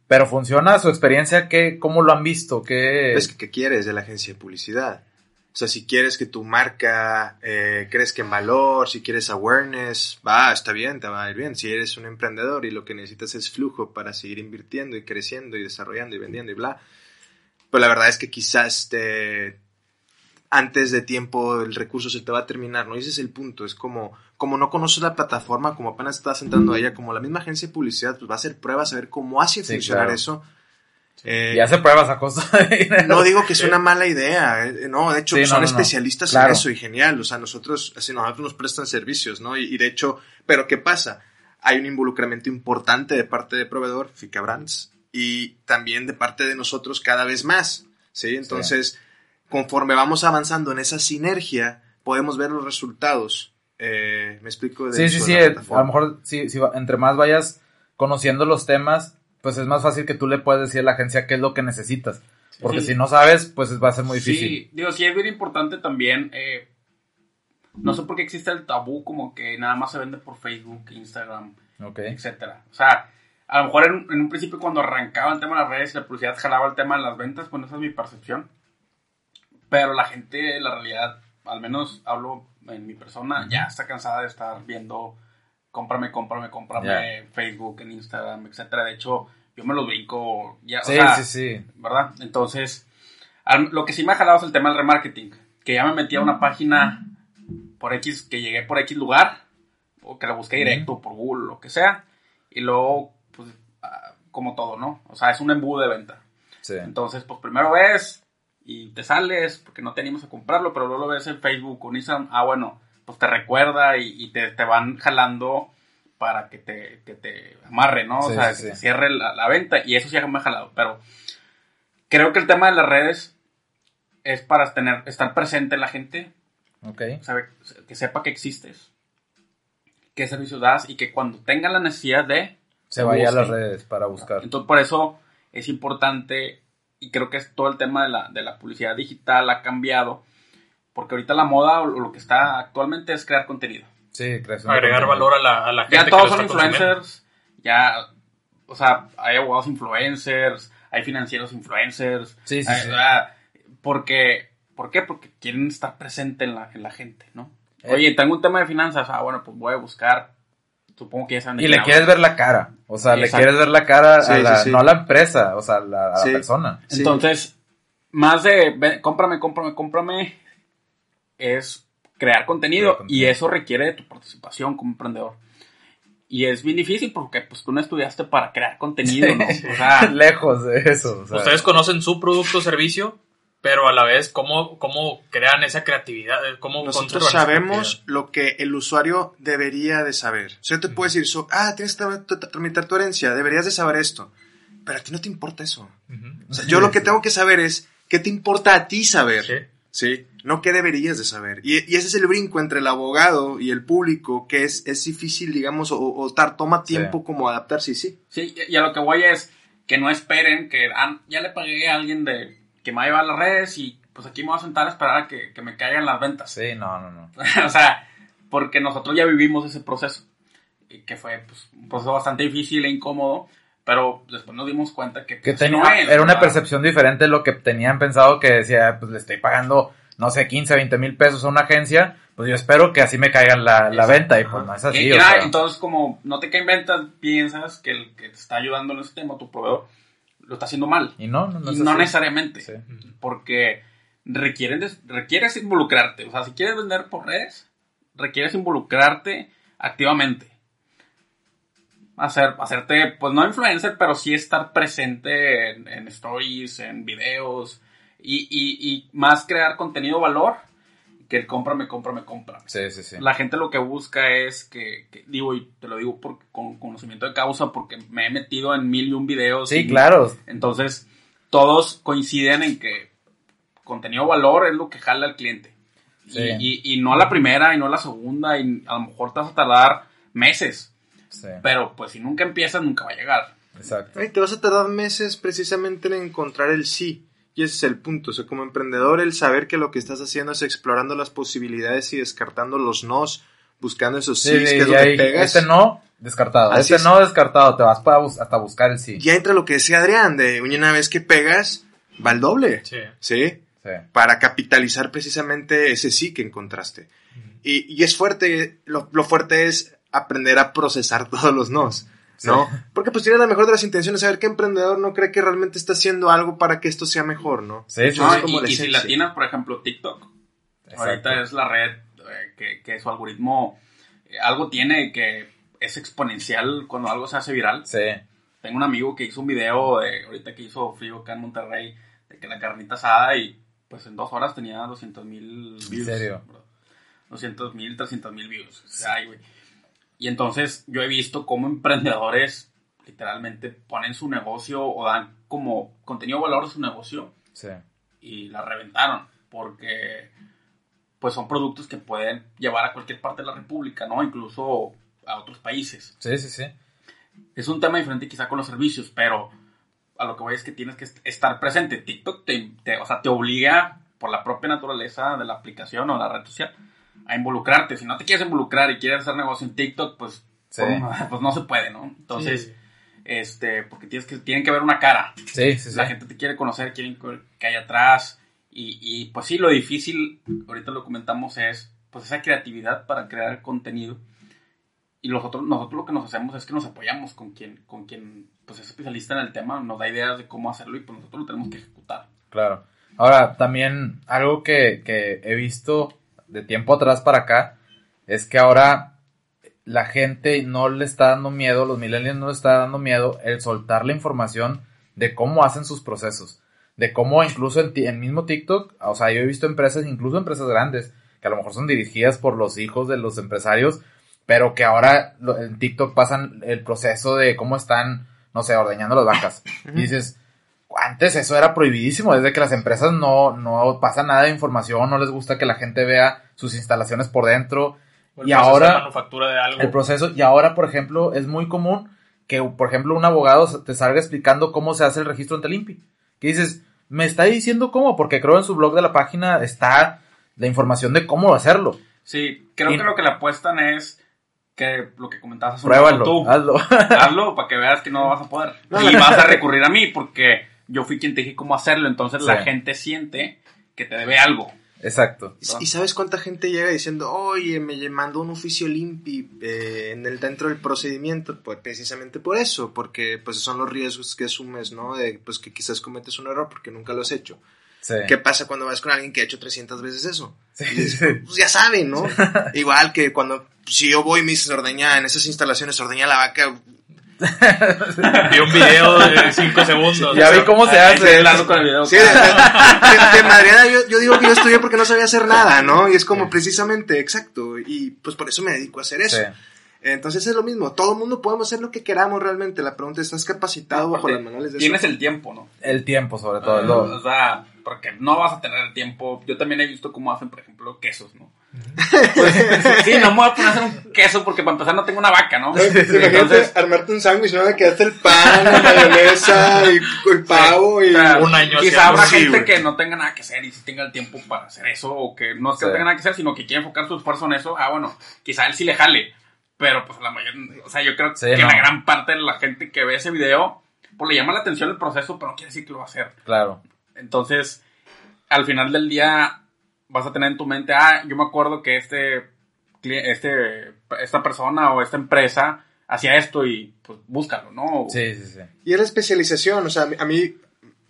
Pero funciona su experiencia, ¿qué, ¿cómo lo han visto? ¿Qué... Es que, ¿qué quieres de la agencia de publicidad? O sea, si quieres que tu marca eh, crezca en valor, si quieres awareness, va, está bien, te va a ir bien. Si eres un emprendedor y lo que necesitas es flujo para seguir invirtiendo y creciendo y desarrollando y vendiendo y bla, pues la verdad es que quizás te, antes de tiempo el recurso se te va a terminar, ¿no? Y ese es el punto, es como, como no conoces la plataforma, como apenas estás entrando a ella, como la misma agencia de publicidad, pues va a hacer pruebas a ver cómo hace Sí, funcionar claro. eso. Eh, Y hace pruebas a costa de dinero. no digo que <laughs> es una mala idea, eh, no, de hecho Sí, no, son no, no. especialistas Claro. en eso y genial, o sea, nosotros, así nosotros nos prestan servicios, ¿no? Y, y de hecho, pero ¿qué pasa? Hay un involucramiento importante de parte del proveedor, Fica Brands, y también de parte de nosotros cada vez más, ¿sí? Entonces, conforme vamos avanzando en esa sinergia, podemos ver los resultados. Eh, ¿Me explico? Sí, De sí, sí. de la A lo mejor, sí, sí, entre más vayas conociendo los temas, pues es más fácil que tú le puedas decir a la agencia qué es lo que necesitas. Porque Sí. si no sabes, pues va a ser muy difícil. Sí, digo, sí es bien importante también. eh, no sé por qué existe el tabú como que nada más se vende por Facebook, Instagram, Ok. etcétera. O sea, a lo mejor en, en un principio cuando arrancaba el tema de las redes y la publicidad jalaba el tema de las ventas, bueno, esa es mi percepción. Pero la gente, la realidad, al menos hablo en mi persona, ya está cansada de estar viendo cómprame, cómprame, cómprame, en Facebook, en Instagram, etcétera. De hecho, yo me los brinco ya, o Sí, sea, sí, sí. ¿verdad? Entonces, al- lo que sí me ha jalado es el tema del remarketing. Que ya me metí a una página por X, que llegué por X lugar, o que la busque directo por Google, lo que sea. Y luego, pues, ah, como todo, ¿no? O sea, es un embudo de venta. Sí. Entonces, pues primero ves y te sales porque no te animas a comprarlo, pero luego lo ves en Facebook o en Instagram, ah, bueno, pues te recuerda y, y te, te van jalando para que te, que te amarre, ¿no? o Sí, sea, sí, que te sí. cierre la, la venta y eso sí me ha jalado, pero creo que el tema de las redes es para tener, estar presente en la gente, Ok. sabe- que sepa que existes, qué servicios das y que cuando tengan la necesidad de... Se vaya a las redes para buscar. Entonces, por eso es importante, y creo que es todo el tema de la, de la publicidad digital ha cambiado, porque ahorita la moda o lo que está actualmente es crear contenido. Sí, creación de Agregar contenido. valor a la, a la gente Ya que todos lo son influencers, ya, o sea, hay abogados influencers, hay financieros influencers, Sí, sí, hay- sí. porque, ¿por qué? Porque quieren estar presente en la, en la gente, ¿no? Eh. Oye, tengo un tema de finanzas, ah, bueno, pues voy a buscar, supongo que ya saben de Y le quieres ver la cara. O sea, le quieres ver la cara Sí, a la, sí, sí. no a la empresa, o sea, a la, a la Sí. persona. Sí. Entonces, más de cómprame, cómprame, cómprame, es crear contenido, Crear contenido. y eso requiere de tu participación como emprendedor. Y es bien difícil porque pues tú no estudiaste para crear contenido, ¿no? O sea, <laughs> Lejos de eso. o sea. Ustedes conocen su producto o servicio, pero a la vez cómo, cómo crean esa creatividad, cómo Nosotros sabemos lo que el usuario debería de saber. O sea, yo te puedo decir, so- ah, tienes que tra- tra- tramitar tu herencia, deberías de saber esto. Pero a ti no te importa eso. O sea, yo lo que tengo que saber es qué te importa a ti saber. Sí. Sí, no qué deberías de saber. Y, y ese es el brinco entre el abogado y el público, que es, es difícil, digamos, o, o tar- toma tiempo como adaptarse y sí. sí, y a lo que voy es que no esperen que ah, ya le pagué a alguien de que me va a llevar a las redes y pues aquí me voy a sentar a esperar a que, que me caigan las ventas. Sí, no, no, no. <laughs> o sea, porque nosotros ya vivimos ese proceso, y que fue pues, un proceso bastante difícil e incómodo, pero después nos dimos cuenta que, Que pues, así tenía, no es, era una percepción diferente de lo que tenían pensado que decía, pues le estoy pagando, no sé, 15, 20 mil pesos a una agencia, pues yo espero que así me caigan la, la venta y pues no es así. O sea, entonces, como no te caen ventas, piensas que el que te está ayudando en ese tema, tu proveedor, lo está haciendo mal. y no, no, no y es no así. necesariamente. Sí. Porque requieren requieres involucrarte. O sea, si quieres vender por redes, requieres involucrarte activamente. Hacer, hacerte, pues no influencer, pero sí estar presente en, en stories, en videos. Y, y, y más crear contenido valor que el cómprame, cómprame, cómprame. Sí, sí, sí. La gente lo que busca es que, que- digo, y te lo digo por, con conocimiento de causa, porque me he metido en mil y un videos. Sí, y- claro. entonces, todos coinciden en que contenido valor es lo que jala al cliente. Sí. Y, y- y no la primera y no la segunda, y a lo mejor te vas a tardar meses. Sí, Pero pues si nunca empiezas, nunca va a llegar. exacto. Ay, te vas a tardar meses precisamente en encontrar el sí. Y ese es el punto. O sea, como emprendedor, el saber que lo que estás haciendo es explorando las posibilidades y descartando los nos, buscando esos sí, Sí, que es lo ahí, que pegas. Este no, descartado. Así este es. no, descartado. Te vas para bus- hasta buscar el sí. Ya entra lo que decía Adrián, de una vez que pegas, va al doble. Sí. ¿Sí? Sí. Para capitalizar precisamente ese sí que encontraste. Y, y es fuerte, lo, lo fuerte es aprender a procesar <laughs> todos los nos. ¿No? Porque pues tienes la mejor de las intenciones, saber qué emprendedor no cree que realmente está haciendo algo para que esto sea mejor, ¿no? Sí, sí, ¿no? sí. es como y, la y si esencia. latinas, por ejemplo, TikTok, Exacto. ahorita es la red eh, que, que su algoritmo eh, algo tiene que es exponencial cuando algo se hace viral. Sí. Tengo un amigo que hizo un video de ahorita que hizo frío acá en Monterrey de que la carnita asada y pues en dos horas tenía 200 mil views. serio? bro. 200 mil, 300 mil views. O sea, ay, güey. Y entonces yo he visto cómo emprendedores literalmente ponen su negocio o dan como contenido valor a su negocio Sí. y la reventaron porque pues son productos que pueden llevar a cualquier parte de la república, ¿no? Incluso a otros países Sí, sí, sí. es un tema diferente quizá con los servicios, pero a lo que voy es que tienes que est- estar presente. TikTok te, te- o sea, te obliga por la propia naturaleza de la aplicación o la red social a involucrarte. Si no te quieres involucrar y quieres hacer negocio en TikTok, pues, Sí. pues, <laughs> pues no se puede, ¿no? Entonces, Sí. este, porque tienes que, tienen que ver una cara. Sí, sí, sí. La gente te quiere conocer, quieren que que hay atrás. Y, y, pues sí, lo difícil, ahorita lo comentamos, es pues esa creatividad para crear contenido. Y nosotros, nosotros lo que nos hacemos es que nos apoyamos con quien, con quien pues es especialista en el tema, nos da ideas de cómo hacerlo y pues nosotros lo tenemos que ejecutar. Claro. Ahora, también algo que, que he visto de tiempo atrás para acá es que ahora la gente no le está dando miedo, los millennials no le está dando miedo el soltar la información de cómo hacen sus procesos. De cómo incluso en, en mismo TikTok, o sea, yo he visto empresas, incluso empresas grandes, que a lo mejor son dirigidas por los hijos de los empresarios, pero que ahora en TikTok pasan el proceso de cómo están, no sé, ordeñando las vacas. Y dices, antes eso era prohibidísimo, desde que las empresas no, no pasan nada de información, no les gusta que la gente vea sus instalaciones por dentro. El Y proceso ahora- de manufactura de algo. El proceso, y ahora, por ejemplo, es muy común que, por ejemplo, un abogado te salga explicando cómo se hace el registro ante el INPI. Que dices, me está diciendo cómo, porque creo en su blog de la página está la información de cómo hacerlo. Sí, creo Y- que lo que le apuestan es que lo que comentabas hace un Pruébalo, rato tú. hazlo. <laughs> hazlo para que veas que no vas a poder. No, y vas a recurrir a mí porque yo fui quien te dije cómo hacerlo. Entonces Sí. la gente siente que te debe algo. Exacto. ¿Y sabes cuánta gente llega diciendo, oye, me mandó un oficio limpi eh, en el, dentro del procedimiento? Pues precisamente por eso, porque pues son los riesgos que asumes, ¿no? De pues que quizás cometes un error porque nunca lo has hecho. Sí. ¿Qué pasa cuando vas con alguien que ha hecho 300 veces eso? Sí, dices, sí. Pues ya saben, ¿no? <laughs> Igual que cuando, si yo voy y me dices ordeñar en esas instalaciones, ordeña la vaca, <laughs> Vi un video de 5 segundos. Ya vi cómo se estoy hace. con el video. Sí, de, madreada yo, yo digo que yo estudié porque no sabía hacer nada, ¿no? Y es como precisamente, exacto. Y pues por eso me dedico a hacer eso. Sí. Entonces es lo mismo, todo el mundo podemos hacer lo que queramos realmente. La pregunta es, ¿estás capacitado bajo las manuales de Tienes eso? el tiempo, ¿no? El tiempo, sobre todo. lo- O sea, porque no vas a tener el tiempo. Yo también he visto cómo hacen, por ejemplo, quesos, ¿no? Sí, no me voy a poner a hacer un queso porque para empezar no tengo una vaca, ¿no? Imagínate Entonces, armarte un sándwich, ¿no? De que hace el pan, la mayonesa y el pavo y... o sea, un año Quizá habrá Sí, gente güey. que no tenga nada que hacer y sí tenga el tiempo para hacer eso, o que no es que Sí. no tenga nada que hacer, sino que quiere enfocar su esfuerzo en eso. Ah, bueno, quizá él sí le jale. Pero pues la mayor, o sea, yo creo Sí, que no. la gran parte de la gente que ve ese video, pues le llama la atención el proceso, pero no quiere decir que lo va a hacer. Claro. Entonces, al final del día vas a tener en tu mente, ah, yo me acuerdo que este, este, esta persona o esta empresa hacía esto y pues búscalo, ¿no? Sí, sí, sí. Y es la especialización, o sea, a mí-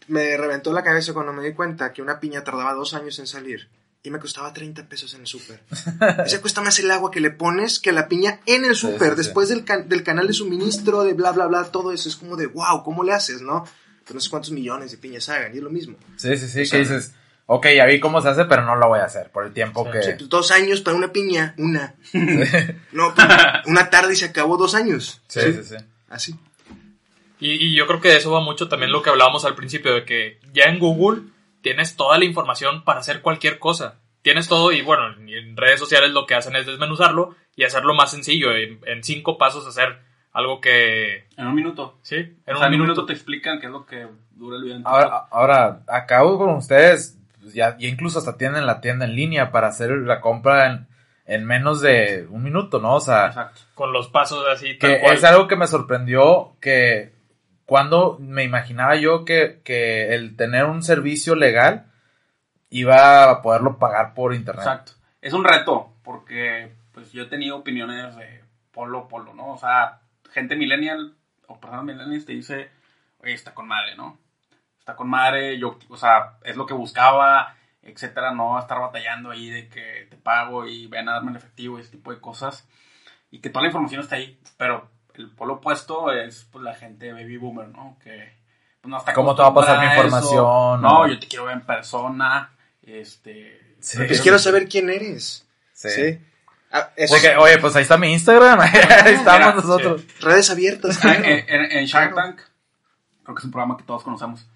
me reventó la cabeza cuando me di cuenta que una piña tardaba dos años en salir y me costaba 30 pesos en el súper. <laughs> Ese cuesta más el agua que le pones que la piña en el Sí, súper, sí, sí. después Del, can- del canal de suministro, de bla, bla, bla, todo eso. Es como de, wow, ¿cómo le haces, no? Pues no sé cuántos millones de piñas hagan, y es lo mismo. Sí, sí, sí. O sea, que dices, ok, ya vi cómo se hace, pero no lo voy a hacer por el tiempo Sí, que... Pues, dos años para una piña, una. <laughs> no, pues, una tarde y se acabó dos años. Sí, sí, sí. Así. Y, y yo creo que de eso va mucho también lo que hablábamos al principio, de que ya en Google tienes toda la información para hacer cualquier cosa. Tienes todo y bueno, en redes sociales lo que hacen es desmenuzarlo y hacerlo más sencillo, en, en cinco pasos hacer algo que... En un minuto. Sí, en un un minuto. minuto te explican qué es lo que dura el video. Ahora, ahora, acabo con ustedes, ya, ya incluso hasta tienen la tienda en línea para hacer la compra en, en menos de un minuto, ¿no? O sea, Exacto. Con los pasos así, que tal cual. es algo que me sorprendió que cuando me imaginaba yo que, que el tener un servicio legal iba a poderlo pagar por internet. Exacto. Es un reto, porque pues yo he tenido opiniones de polo, polo, ¿no? O sea, gente millennial o personas millennials te dice, oye, está con madre, ¿no? Está con madre, yo, o sea, es lo que buscaba, etcétera, no estar batallando ahí de que te pago y ven a darme el efectivo y ese tipo de cosas. Y que toda la información está ahí, pero el polo opuesto es pues la gente baby boomer, ¿no? Que pues, no está ¿Cómo te va a pasar mi información? No, O- yo te quiero ver en persona, este... Sí. Pues quiero saber quién eres. Sí. Sí. Ah, eso es- oye, pues ahí está mi Instagram, <laughs> ahí estamos mira, nosotros. redes abiertas. en, claro. en- en Shark Tank, creo que es un programa que todos conocemos,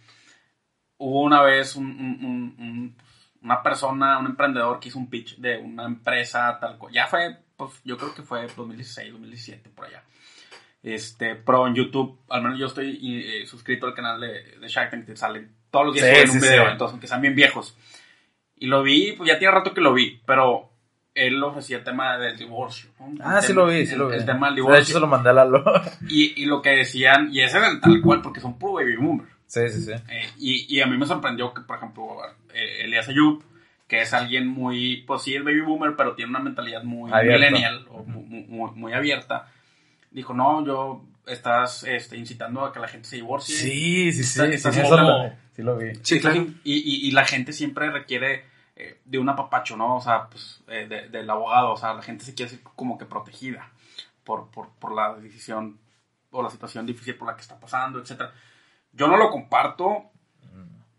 hubo una vez un- un- un- un- una persona, un emprendedor que hizo un pitch de una empresa tal cual. Ya fue, pues yo creo que fue 2016, 2017, por allá. Este, pero en YouTube, al menos yo estoy eh, suscrito al canal de, de Shark Tank, que salen todos los días Sí, suben sí, un video, sí. entonces, aunque sean bien viejos. Y lo vi, pues ya tiene rato que lo vi, pero él ofrecía el tema del divorcio. ¿no? Ah, El sí lo vi, sí el- lo vi. El tema del De divorcio. hecho, se lo mandé a Lalo. Y, y lo que decían, y ese era tal cual, porque son puro baby boomer. Sí, sí, sí. Eh, y, y a mí me sorprendió que, por ejemplo, eh, Elías Ayub, que es alguien muy, pues sí, es baby boomer, pero tiene una mentalidad muy Abierta. millennial o mu- mu- muy, muy abierta. Dijo, no, yo estás este, incitando a que la gente se divorcie. Sí, sí, sí. Está- sí, está sí, como- lo, sí lo vi. Sí, claro. Y, y, y la gente siempre requiere eh, de un apapacho, ¿no? O sea, pues, eh, de- del abogado, o sea, la gente se quiere sentir como que protegida. por, por, por la decisión o la situación difícil por la que está pasando, etcétera. Yo no lo comparto,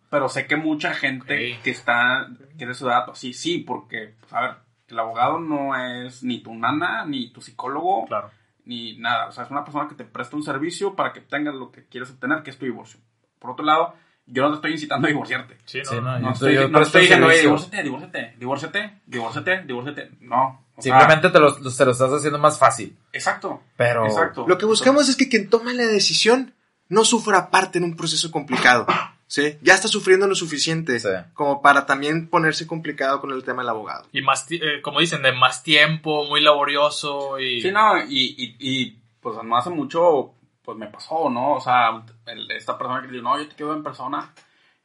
pero sé que mucha gente que está, que de su edad, sí, sí, porque, pues, a ver, el abogado no es ni tu nana, ni tu psicólogo, Claro. ni nada. O sea, es una persona que te presta un servicio para que tengas lo que quieres obtener, que es tu divorcio. Por otro lado, yo no te estoy incitando a divorciarte. Sí, no, Sí, no, no. Estoy, yo no estoy diciendo, oye, divórciate, divórciate, divórciate, divórciate, divórciate. No. sea, Simplemente te lo, te lo estás haciendo más fácil. exacto. Pero. Exacto. Lo que buscamos es que quien toma la decisión no sufra parte en un proceso complicado. ¿sí? Ya está sufriendo lo suficiente Sí. como para también ponerse complicado con el tema del abogado. Y más, eh, como dicen, de más tiempo, muy laborioso y... Sí, no, y, y, y, pues no hace mucho, pues me pasó, ¿no? O sea, el- esta persona que dijo, no, yo te quiero en persona,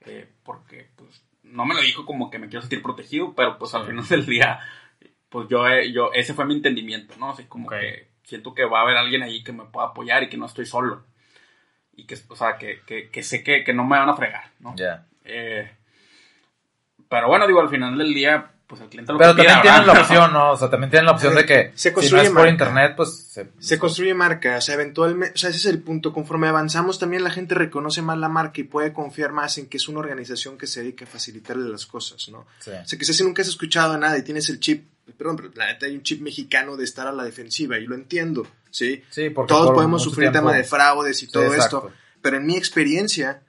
eh, porque pues no me lo dijo como que me quiero sentir protegido, pero pues al final del día, pues yo, eh, yo ese fue mi entendimiento, ¿no? Así como que siento que va a haber alguien ahí que me pueda apoyar y que no estoy solo. Y que, o sea, que, que, que sé que, que no me van a fregar, ¿no? Ya. Eh, pero bueno, digo, al final del día, pues el cliente lo Pero también tienen ¿verdad? la opción, ¿no? O sea, también tienen la opción de que Se si no construye es por internet, pues se, Se construye marca, o sea, eventualmente, o sea, ese es el punto. Conforme avanzamos, también la gente reconoce más la marca y puede confiar más en que es una organización que se dedica a facilitarle las cosas, ¿no? sí. O sea, que si nunca has escuchado nada y tienes el chip, perdón, pero la neta hay un chip mexicano de estar a la defensiva y lo entiendo, ¿sí? Sí, porque Todos por podemos sufrir tiempo- tema de fraudes y todo esto, pero en mi experiencia,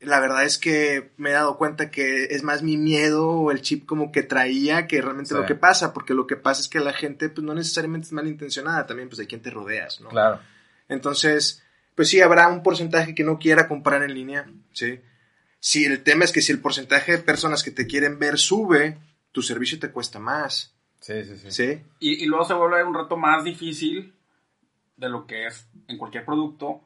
la verdad es que me he dado cuenta que es más mi miedo o el chip como que traía que realmente Sí. lo que pasa, porque lo que pasa es que la gente pues no necesariamente es malintencionada, también pues de quién te rodeas, ¿no? Claro. Entonces, pues sí, habrá un porcentaje que no quiera comprar en línea, ¿sí? Si el tema es que si el porcentaje de personas que te quieren ver sube, tu servicio te cuesta más, Sí, sí, sí. ¿sí? Y, y luego se vuelve un reto más difícil de lo que es en cualquier producto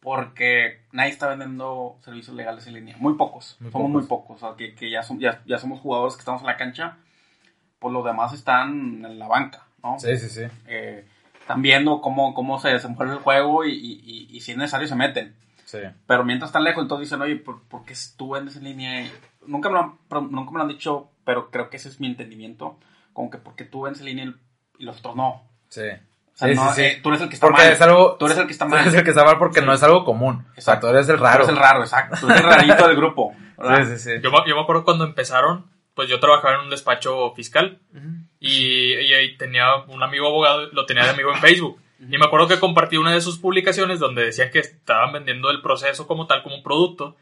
porque nadie está vendiendo servicios legales en línea. Muy pocos. Muy somos pocos. muy pocos. O sea, que, que ya, son- ya, ya somos jugadores que estamos en la cancha. Pues los demás están en la banca, ¿no? Sí, sí, sí. Eh, están viendo cómo, cómo se desenvuelve el juego y, y- y- y si es necesario se meten. Sí. Pero mientras están lejos, entonces dicen, oye, ¿por, por qué tú vendes en línea? Y nunca, me lo han, nunca me lo han dicho, pero creo que ese es mi entendimiento. Como que porque tú vendes en línea y los otros no. Sí. O sea, Sí, no, sí, sí. eh, tú eres el que está Porque mal. es algo. Tú eres el que está tú mal. eres el que está mal porque Sí. no es algo común. O sea, Exacto. tú eres el Tú raro. eres el raro, exacto. Tú eres el rarito del grupo. ¿verdad? Sí, sí, sí. Yo, me- yo me acuerdo cuando empezaron, pues yo trabajaba en un despacho fiscal y, y ahí tenía un amigo abogado, lo tenía de amigo en Facebook. Y me acuerdo que compartí una de sus publicaciones donde decía que estaban vendiendo el proceso como tal, como un producto.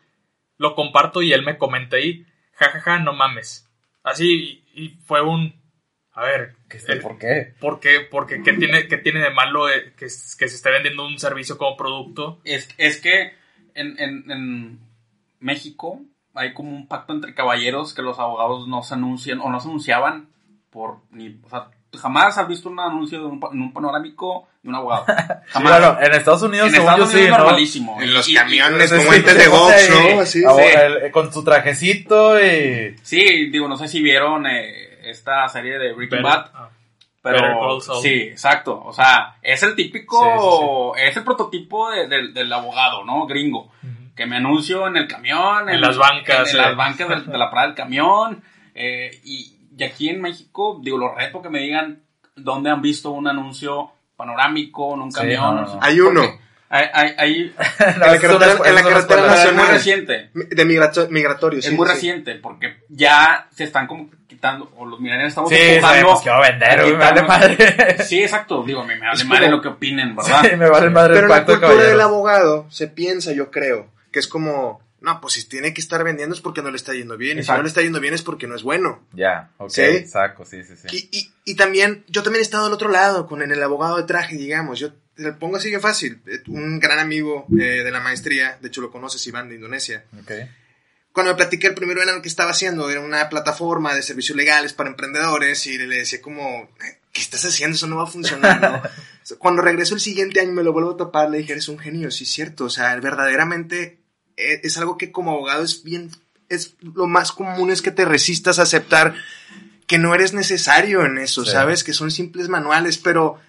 Lo comparto y él me comenta ahí, jajaja, no mames. Así, y, y fue un, a ver, ¿Qué este, eh, ¿Por qué? ¿por qué? Porque, ¿qué, tiene, ¿qué tiene de malo eh, que, que se esté vendiendo un servicio como producto? Es, es que en, en, en México hay como un pacto entre caballeros que los abogados no se anuncian o no se anunciaban por ni, o sea, jamás has visto un anuncio de un, pa- en un panorámico de un abogado. <laughs> Jamás. Sí, bueno, en Estados Unidos, en según Estados yo Unidos sí, es ¿no? normalísimo. En los y- camiones, Sí, como sí, entes de sí, sí. ¿no? Sí. el- con su trajecito y. Sí, digo, no sé si vieron eh, esta serie de Breaking Bad. ah, Pero sí, exacto. O sea, es el típico, es el prototipo de- del- del abogado, ¿no? Gringo. Que me anuncio en el camión, En las bancas, en, las bancas del- de, la parada del camión. eh, y, y aquí en México, digo, lo reto que me digan dónde han visto un anuncio panorámico en un Sí, camión. no, no, o sea, no. Hay uno. porque Hay, hay, hay- <laughs> en la carretera- en la carretera pero es muy nacional. reciente. De migrato- migratorio, sí. es muy sí. reciente porque ya se están como quitando, o los millonarios estamos Sí, empujando. sabemos que va a vender, me vale madre. <laughs> Sí, exacto. Digo, me, me vale madre lo que opinen, ¿verdad? Sí, me vale madre Pero el en la pacto cultura del abogado se piensa, yo creo, que es como, no, pues si tiene que estar vendiendo es porque no le está yendo bien. Y si Exacto. no le está yendo bien es porque no es bueno. Ya, ok, ¿Sí? saco, sí, sí, sí. Y, y, y también, yo también he estado del otro lado, con en el abogado de traje, digamos. Yo te lo pongo así que fácil. Eh, Un gran amigo eh, de la maestría, de hecho lo conoces, Iván, de Indonesia. Ok. Cuando me platiqué el primero era lo que estaba haciendo, era una plataforma de servicios legales para emprendedores y le decía como, ¿qué estás haciendo? Eso no va a funcionar, ¿no? <laughs> Cuando regreso el siguiente año y me lo vuelvo a topar, le dije, eres un genio, sí es cierto, o sea, verdaderamente eh, es algo que como abogado es bien, es lo más común es que te resistas a aceptar que no eres necesario en eso, Sí. ¿sabes? Que son simples manuales, pero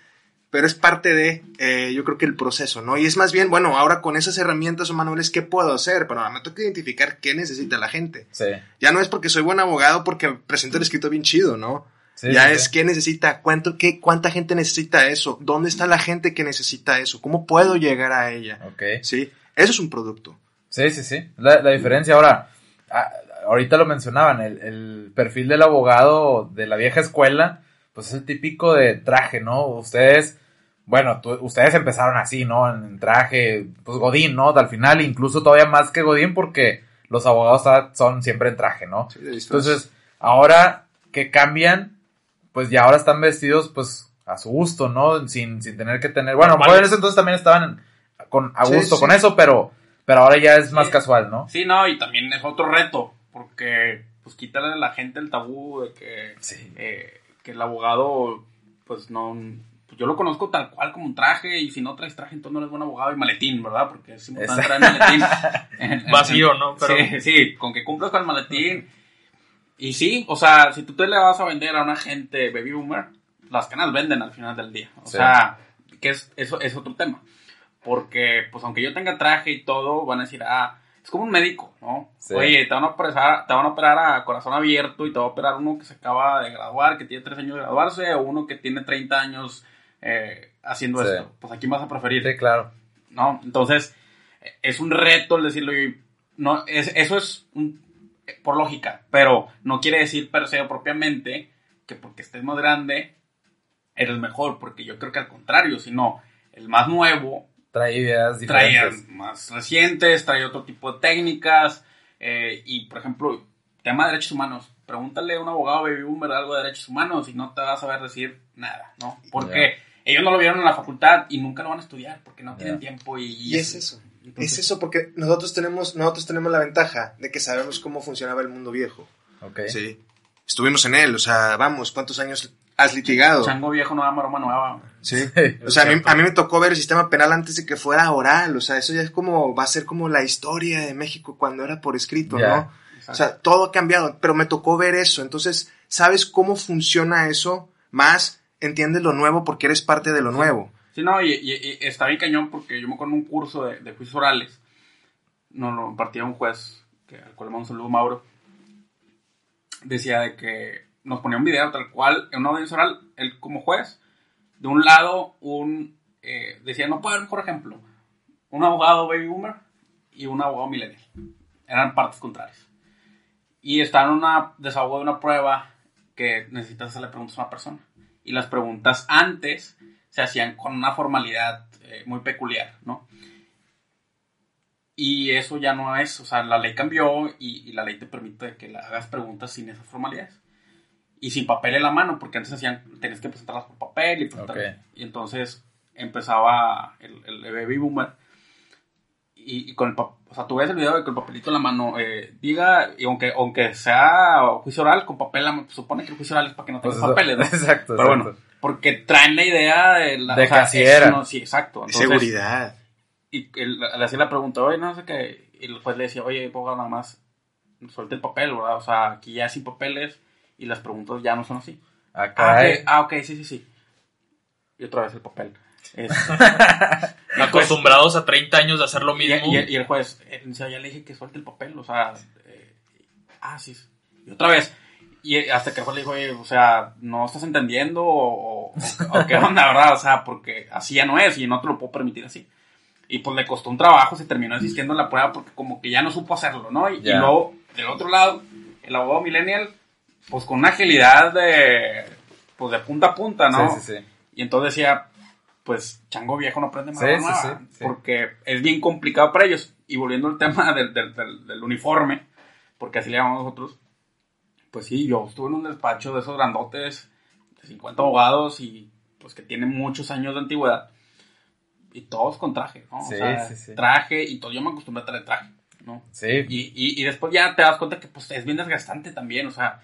pero es parte de, eh, yo creo que el proceso, ¿no? Y es más bien, bueno, ahora con esas herramientas o manuales, ¿qué puedo hacer? Pero ahora me toca identificar qué necesita la gente. Sí. Ya no es porque soy buen abogado porque presento el escrito bien chido, ¿no? Sí, ya sí, es qué necesita, cuánto, qué, cuánta gente necesita eso, dónde está la gente que necesita eso, cómo puedo llegar a ella. Ok. Sí, eso es un producto. Sí, sí, sí. La, la diferencia ahora, ahorita lo mencionaban, el, el perfil del abogado de la vieja escuela, pues es el típico de traje, ¿no? Ustedes, bueno, tú- ustedes empezaron así, ¿no? En traje, pues Godín, ¿no? Al final, incluso todavía más que Godín porque los abogados son siempre en traje, ¿no? Sí. Entonces, ahora que cambian, pues ya ahora están vestidos, pues, a su gusto, ¿no? Sin, sin tener que tener, bueno, en ese entonces también estaban con, a gusto sí. con eso, pero, pero ahora ya es más casual, ¿no? Sí, no, y también es otro reto, porque pues quitarle a la gente el tabú de que, Sí. eh, que el abogado, pues no, pues, yo lo conozco tal cual como un traje, y si no traes traje, entonces no eres buen abogado y maletín, ¿verdad? Porque es importante traer maletín. <laughs> Vacío, ¿no? Pero Sí, sí, con que cumplas con el maletín. Y sí, o sea, si tú te le vas a vender a una gente baby boomer, las canas venden al final del día. O Sí. sea, que es, eso es otro tema. Porque, pues aunque yo tenga traje y todo, van a decir, ah, es como un médico, ¿no? Sí. Oye, te van, a operar, te van a operar a corazón abierto y te va a operar uno que se acaba de graduar, que tiene tres años de graduarse, o uno que tiene 30 años eh, haciendo Sí. esto. Pues aquí vas a preferir. Sí, claro. ¿no? Entonces, es un reto el decirlo y no, es, eso es un- por lógica, pero no quiere decir per se propiamente que porque estés más grande eres mejor, porque yo creo que al contrario, sino el más nuevo Trae ideas trae diferentes. más recientes, trae otro tipo de técnicas eh, y, por ejemplo, tema de derechos humanos. Pregúntale a un abogado baby boomer algo de derechos humanos y no te va a saber decir nada, ¿no? Porque ellos no lo vieron en la facultad y nunca lo van a estudiar porque no tienen tiempo y, Y es eso. Entonces- Es eso porque nosotros tenemos, nosotros tenemos la ventaja de que sabemos cómo funcionaba el mundo viejo. Ok. Sí. Estuvimos en él, o sea, vamos, ¿cuántos años has litigado? Chango viejo no da maroma nueva. Sí. O sea, a mí, a mí me tocó ver el sistema penal antes de que fuera oral. O sea, eso ya es como, va a ser como la historia de México cuando era por escrito, Ya. ¿no? O sea, todo ha cambiado, pero me tocó ver eso. Entonces, ¿sabes cómo funciona eso? Más entiendes lo nuevo porque eres parte de lo nuevo. Sí, no, y, y- y está bien cañón porque yo me acuerdo un curso de, de juicios orales. No lo impartía un juez, que, al cual le mando un saludo, Mauro. Decía de que nos ponía un video tal cual, en una audiencia oral, él como juez, de un lado, un. eh, decía, no puede haber mejor ejemplo. Un abogado baby boomer y un abogado millennial. Eran partes contrarias. Y está en una desahogo de una prueba que necesitas hacerle preguntas a una persona. Y las preguntas antes se hacían con una formalidad eh, muy peculiar, ¿no? Y eso ya no es, o sea, la ley cambió y, y la ley te permite que le hagas preguntas sin esas formalidades. Y sin papel en la mano, porque antes hacían, tenías que presentarlas por papel y presentar-. Y entonces empezaba el, el baby boomer y, y con el o sea, tú ves el video de con el papelito en la mano, eh, diga, y aunque, aunque sea juicio oral, con papel, en la mano, supone que el juicio oral es para que no Pues tengas eso- papeles, ¿no? <laughs> Exacto, Pero exacto. bueno, porque traen la idea de la De o sea, que así era. eso no- sí, exacto. Entonces, seguridad. Y le hacía la pregunta, oye, no sé qué. Y el juez le decía, oye, abogado, nada más suelte el papel, ¿verdad? O sea, aquí ya sin papeles y las preguntas ya no son así. Ah, Ah, caray. ok, ah, ok, sí, sí, sí. Y otra vez el papel. Es- <laughs> Y el juez- acostumbrados a 30 años de hacer lo y, mismo. y- y el juez, eh, o sea, ya le dije que suelte el papel, o sea, eh, ah, sí. Y otra vez, y eh, hasta que el juez le dijo, oye, o sea, no estás entendiendo o, o- o qué onda, <laughs> ¿verdad? O sea, porque así ya no es y no te lo puedo permitir así. Y pues le costó un trabajo, se terminó insistiendo en la prueba porque como que ya no supo hacerlo, ¿no? Y, y Ya. luego, del otro lado, el abogado millennial, pues con una agilidad de, pues de punta a punta, ¿no? Sí, sí, sí. Y entonces decía, pues chango viejo no prende más Sí, sí, nueva, sí, sí. porque es bien complicado para ellos. Y volviendo al tema <laughs> del, del- del- del uniforme, porque así le llamamos nosotros, pues sí, yo estuve en un despacho de esos grandotes, de 50 abogados y pues que tienen muchos años de antigüedad. Y todos con traje, ¿no? Sí, o sea, sí, sí. traje y todo. Yo me acostumbré a traer traje, ¿no? Sí, Y, y, y después ya te das cuenta que pues es bien desgastante también, o sea,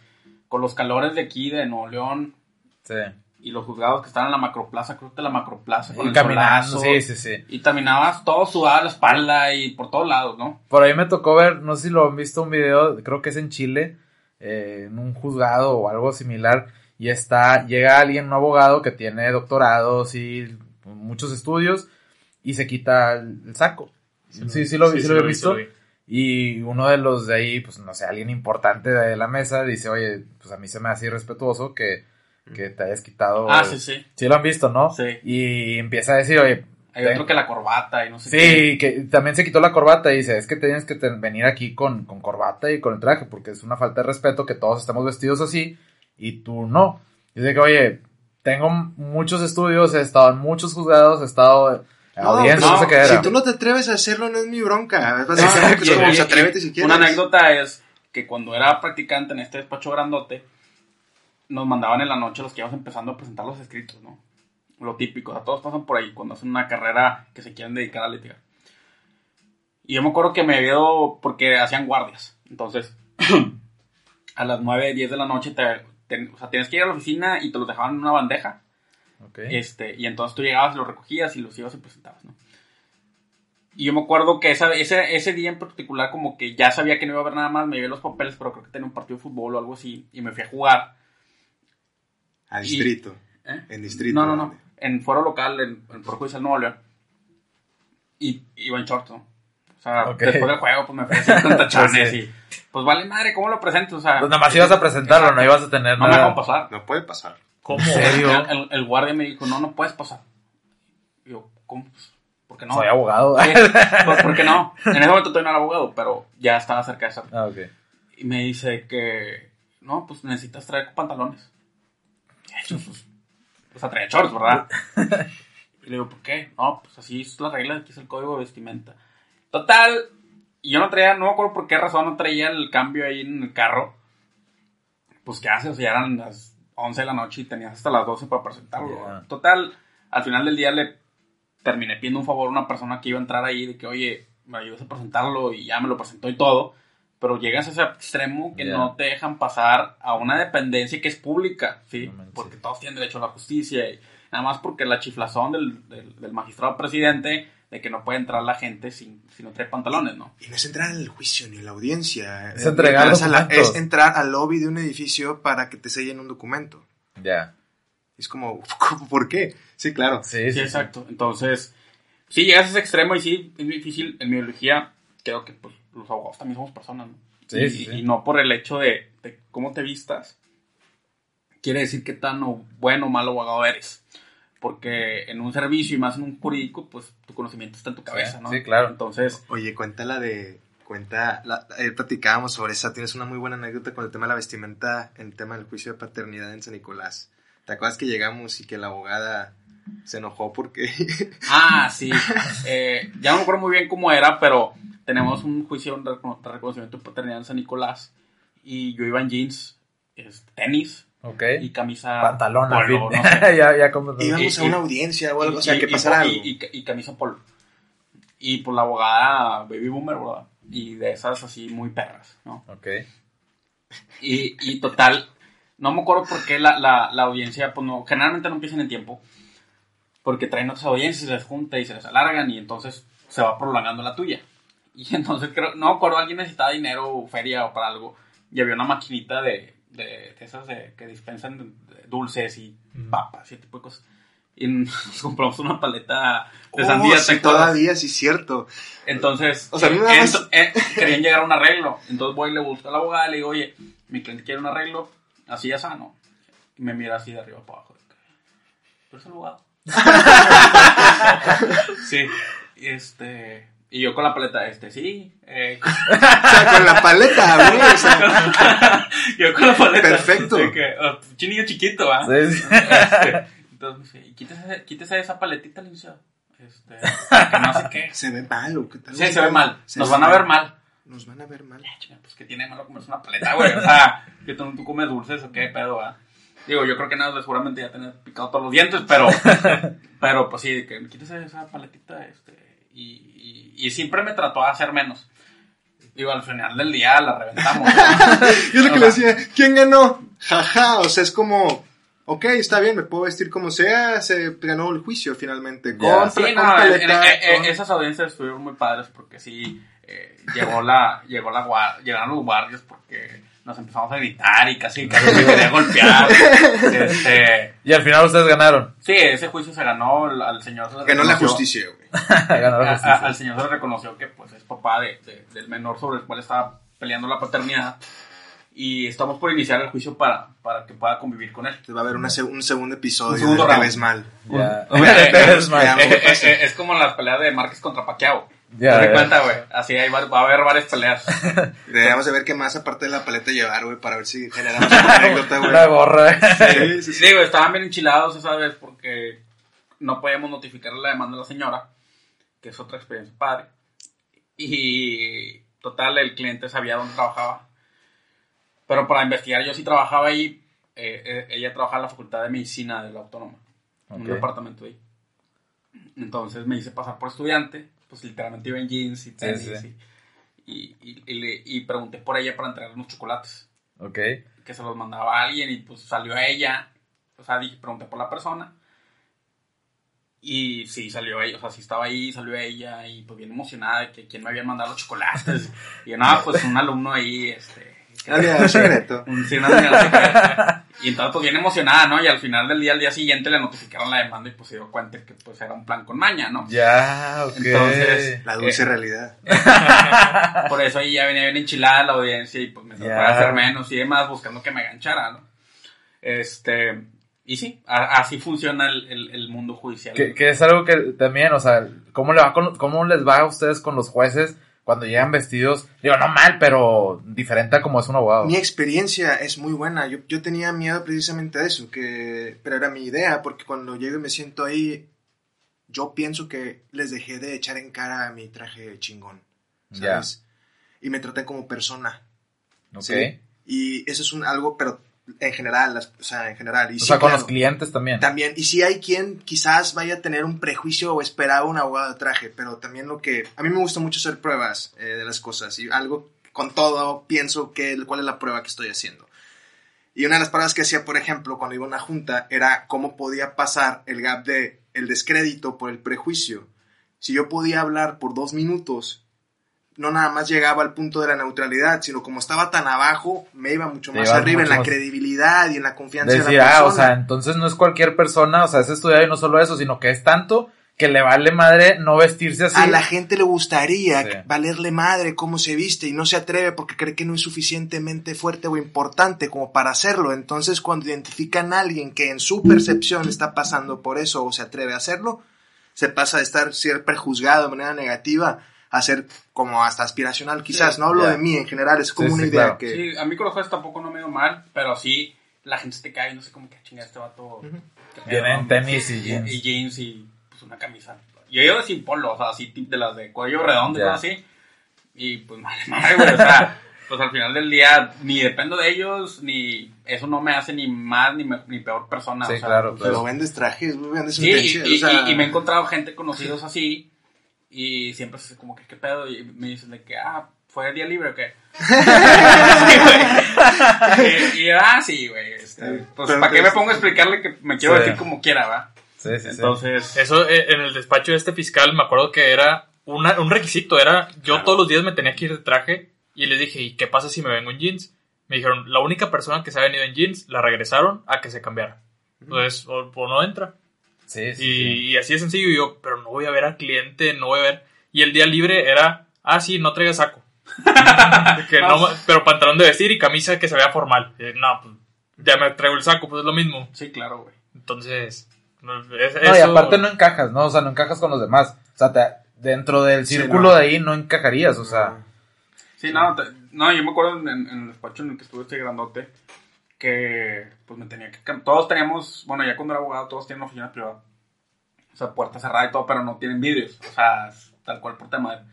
con los calores de aquí, de Nuevo León, sí. y los juzgados que estaban en la macroplaza, creo que la macroplaza, con Y el caminando, solazo, sí, sí, sí. Y terminabas todo sudado a la espalda y por todos lados, ¿no? Por ahí me tocó ver, no sé si lo han visto un video, creo que es en Chile, eh, en un juzgado o algo similar, y está, llega alguien, un abogado que tiene doctorados y muchos estudios, y se quita el, el saco. Sí, sí, lo, vi, sí lo he vi, visto. vi. Y uno de los de ahí, pues no sé, alguien importante de la mesa dice, oye, pues a mí se me hace irrespetuoso que que te hayas quitado. Ah, sí, sí. Sí lo han visto, ¿no? Sí. Y empieza a decir, oye, Hay Ten- otro que la corbata y no sé Sí, que también se quitó la corbata y dice, es que tienes que venir aquí con, con corbata y con el traje, porque es una falta de respeto que todos estemos vestidos así y tú no. Dice que, oye, tengo muchos estudios, he estado en muchos juzgados, he estado No, era. Si tú no te atreves a hacerlo, no es mi bronca. Es No, y- atrévete si quieres. Una anécdota es que cuando era practicante en este despacho grandote, nos mandaban en la noche los que íbamos empezando a presentar los escritos, ¿no? Lo típico, o sea, todos pasan por ahí cuando hacen una carrera que se quieren dedicar a litigar. Y yo me acuerdo que me ido porque hacían guardias. Entonces, <clears throat> a las 9, 10 de la noche, te, te- o sea, tienes que ir a la oficina y te los dejaban en una bandeja. Ok. Este, y entonces tú llegabas, los recogías y los ibas y presentabas, ¿no? Y yo me acuerdo que esa, ese, ese día en particular, como que ya sabía que no iba a haber nada más, me llevé los papeles, pero creo que tenía un partido de fútbol o algo así, y me fui a jugar. A distrito. ¿eh? En distrito. No, no, no. En foro local, en, en el Foro Judicial Nuevo León. Y iba en short, ¿no? O sea, Ok. después del juego, pues me fui a hacer con <laughs> tachones Sí. y... Pues vale madre, ¿cómo lo presento? O sea... Pues nada más ibas a presentarlo, no ibas a tener No me nada. dejaron pasar. No puede pasar. ¿Cómo? ¿En serio? El, el- el guardia me dijo, no, no puedes pasar. Y yo, ¿cómo? Pues, ¿Por qué no? Soy abogado. Sí, pues, ¿por qué no? En ese momento todavía no era abogado, pero ya estaba cerca de eso. ah, ok. Y me dice que, no, pues necesitas traer pantalones. Yo, pues, o sea, traía shorts, ¿verdad? Y le digo, ¿por qué? No, pues así es la regla, aquí es el código de vestimenta. Total, y yo no traía, no me acuerdo por qué razón no traía el cambio ahí en el carro. Pues, ¿qué haces? O sea, eran las 11 de la noche y tenías hasta las 12 para presentarlo. Total, al final del día le terminé pidiendo un favor a una persona que iba a entrar ahí de que, oye, me ayudas a presentarlo y ya me lo presentó y todo. Pero llegas a ese extremo que no te dejan pasar a una dependencia que es pública, ¿sí? No porque todos tienen derecho a la justicia y nada más porque la chiflazón del, del, del magistrado presidente de que no puede entrar la gente sin, si no trae pantalones, ¿no? Y no es entrar al juicio ni a la audiencia. Es entregar Entras a la- es entrar al lobby de un edificio para que te sellen un documento. Ya. Es como, <laughs> ¿por qué? Sí, claro. Sí, Sí, sí. exacto. Entonces, sí, llegas a ese extremo y sí, es difícil. En mi biología, creo que pues, los abogados también somos personas, ¿no? Sí, y, sí, sí. y no por el hecho de, de cómo te vistas, quiere decir qué tan o- bueno o malo abogado eres. Porque en un servicio y más en un jurídico, pues tu conocimiento está en tu cabeza, ¿no? sí, claro. Entonces, Oye, cuenta la de. Cuenta. La, ayer platicábamos sobre esa. Tienes una muy buena anécdota con el tema de la vestimenta, en el tema del juicio de paternidad en San Nicolás. ¿Te acuerdas que llegamos y que la abogada se enojó porque. <laughs> Ah, sí. Eh, ya no me acuerdo muy bien cómo era, pero tenemos un juicio de recono- de reconocimiento de paternidad en San Nicolás. Y yo iba en jeans, es, tenis Ok. y camisa. Pantalón, al polo, fin. no sé. <laughs> ya, ya como... íbamos Y- a una y- audiencia o algo, o sea, Y- que y- pasara y- algo. Y, y camisa polo. Y pues la abogada baby boomer, ¿verdad? Y de esas así muy perras, ¿no? Ok. Y, y total, no me acuerdo por qué la, la, la audiencia, pues no, generalmente no empiezan en tiempo. Porque traen otras audiencias, se les junta y se les alargan y entonces se va prolongando la tuya. Y <laughs> entonces creo, no me acuerdo, alguien necesitaba dinero o feria o para algo. Y había una maquinita de, de, de esas de- que dispensan dulces y papas y tipo de cosas. Y nos <laughs> compramos una paleta de Oh, sandía. sí, todavía, sí, cierto. Entonces, O sea, eh, más- eh, querían llegar a un arreglo. Entonces voy y le busco a la abogada y le digo, oye, mi cliente quiere un arreglo, así ya sano. Y me mira así de arriba para abajo. ¿Tú eres el abogado? <laughs> sí. Este. Y yo con la paleta, este, sí. eh, <laughs> O sea, con la paleta, <laughs> güey. o sea, yo con la paleta. Perfecto. Que, oh, chinillo chiquito, ¿ah? Sí, sí. Este, entonces quítese, quítese esa paletita, licenciado. Este, que no sé qué. <laughs> se ve mal, ¿o qué tal? Sí, se ve mal. Se Nos van a ver mal. Nos van a ver mal. Ah, pues que tiene malo comerse una paleta, güey. O sea, que tú, tú comes dulces o qué pedo, va. Digo, yo creo que nada, seguramente ya tener picado todos los dientes, pero, pero pues sí, que me quites esa paletita, este, y, y, y siempre me trató de hacer menos. Digo, al final del día la reventamos. ¿no? <laughs> Yo lo que le decía, ¿quién ganó? Jaja, o sea, es como, ok, está bien, me puedo vestir como sea, se ganó el juicio finalmente. Sí, no, en- paleta, en- en- con- esas audiencias estuvieron muy padres porque sí, eh, llegó la, llegó la llegaron los guardias porque nos empezamos a gritar y casi, casi me quería golpear. <laughs> Este, Y al final ustedes ganaron. sí, ese juicio se ganó, al, al señor se le Ganó la justicia, güey. <laughs> Ganó la a- a- justicia. al señor se le reconoció que pues es papá de, de- del menor sobre el cual estaba peleando la paternidad y estamos por iniciar el juicio para, para que pueda convivir con él. Va a haber una un segundo episodio Un segundo de Te round. ves <laughs> mal. Eh, Eh, eh, es como las peleas de Márquez contra Pacquiao. Ya, Te ya. cuenta, güey. Así ahí va, va a haber varias peleas. <laughs> Deberíamos de ver qué más aparte de la paleta llevar, güey, para ver si generamos <laughs> una anécdota, güey. Una gorra. Sí, sí, sí. Digo, estaban bien enchilados esa vez porque no podíamos notificarle la demanda a la señora, que es otra experiencia padre. Y total, el cliente sabía dónde trabajaba. Pero para investigar, yo sí trabajaba ahí. eh, eh, ella trabajaba en la Facultad de Medicina de la Autónoma, en un departamento ahí. Entonces me hice pasar por estudiante, pues literalmente iba en jeans y tenis. sí. Y, y, y le- y pregunté por ella para entregar unos chocolates Ok. que se los mandaba a alguien y pues salió ella. O sea, dije, pregunté por la persona. Y sí, salió ella, o sea, sí estaba ahí, salió ella y pues bien emocionada de que quién me había mandado los chocolates. <laughs> Y yo, no, pues un alumno ahí, este... que- Nadie secreto. <laughs> un- sí, una señora secreta. <laughs> Y entonces pues bien emocionada, ¿no? Y al final del día, al día siguiente le notificaron la demanda y pues se dio cuenta que pues era un plan con maña, ¿no? Ya, ok. Entonces- La dulce Eh. realidad. <laughs> Por eso ahí ya venía bien enchilada la audiencia y pues me trataba de hacer menos y demás, buscando que me enganchara, ¿no? Este, y sí, a- así funciona el, el- el mundo judicial. Que, que es algo que también, o sea, ¿cómo, le va con- ¿cómo les va a ustedes con los jueces cuando llegan vestidos? Digo, no mal, pero diferente a como es un abogado. Mi experiencia es muy buena. Yo, yo tenía miedo precisamente de eso, que, pero era mi idea, porque cuando llego y me siento ahí, yo pienso que les dejé de echar en cara mi traje chingón, Ya. ¿sabes? Y me traté como persona. Ok. ¿sí? Y eso es un algo, pero en general, las- o sea, en general. Y O sí, sea, con claro, los clientes también. También, y si hay quien quizás vaya a tener un prejuicio o esperaba un abogado de traje, pero también lo que... A mí me gusta mucho hacer pruebas eh, de las cosas y algo con todo pienso que cuál es la prueba que estoy haciendo. Y una de las pruebas que hacía, por ejemplo, cuando iba a una junta, era cómo podía pasar el gap de el descrédito por el prejuicio. Si yo podía hablar por dos minutos, no nada más llegaba al punto de la neutralidad, sino como estaba tan abajo, me iba mucho más arriba en la más- credibilidad y en la confianza Decir, de la persona. ah, o sea, entonces no es cualquier persona, o sea, es estudiado y no solo eso, sino que es tanto que le vale madre no vestirse así. A la gente le gustaría Sí. valerle madre cómo se viste y no se atreve porque cree que no es suficientemente fuerte o importante como para hacerlo. Entonces, cuando identifican a alguien que en su percepción está pasando por eso o se atreve a hacerlo, se pasa de estar ser prejuzgado de manera negativa a ser como hasta aspiracional. Quizás, Sí, no hablo ya. de mí en general, es como Sí, una sí, idea claro. que... Sí, a mí con los jueces tampoco no me dio mal, pero sí, la gente se te cae y no sé cómo que chinga este vato. qué pedo, Viene en ¿no? tenis y jeans. Y jeans y pues una camisa. Yo llevo sin polo, o sea, así tip de las de cuello redondo y Ya. cosas así. Y pues <laughs> madre, madre, güey, o sea, pues al final del día ni dependo de ellos, ni eso no me hace ni más ni, me- ni peor persona. Sí, o sea, claro, pues, Pero vendes trajes, güey, vendes Sí, y, y- o sea, y- y me he encontrado gente conocidos así y siempre es como que qué pedo y me dicen de que ah fue día libre o qué <laughs> <laughs> Sí, y, y, ah sí güey este, pues para qué me pongo a explicarle que me quiero Sí. decir como quiera va Sí, sí, sí. entonces Eso eh, en el despacho de este fiscal me acuerdo que era una- un requisito, era yo Claro. todos los días me tenía que ir de traje y les dije, ¿y qué pasa si me vengo en jeans? Me dijeron, la única persona que se ha venido en jeans la regresaron a que se cambiara. Entonces, o, o no entra. Sí, sí, Y, sí. y así de sencillo, y yo, pero no voy a ver al cliente, no voy a ver. Y el día libre era, ah, sí, no traiga saco. De <laughs> que no, pero pantalón de vestir y camisa que se vea formal. Y, no, pues ya me traigo el saco, pues es lo mismo. sí claro güey Entonces, no, es- No, y aparte no encajas, ¿no? O sea, no encajas con los demás. O sea, te- dentro del Sí, círculo no. de ahí no encajarías, o sea. sí no te- no yo me acuerdo en, en el despacho en el que estuve este grandote que pues me tenía que todos teníamos bueno ya cuando era abogado todos tienen oficina privada o sea puerta cerrada y todo pero no tienen vidrios o sea tal cual por tema de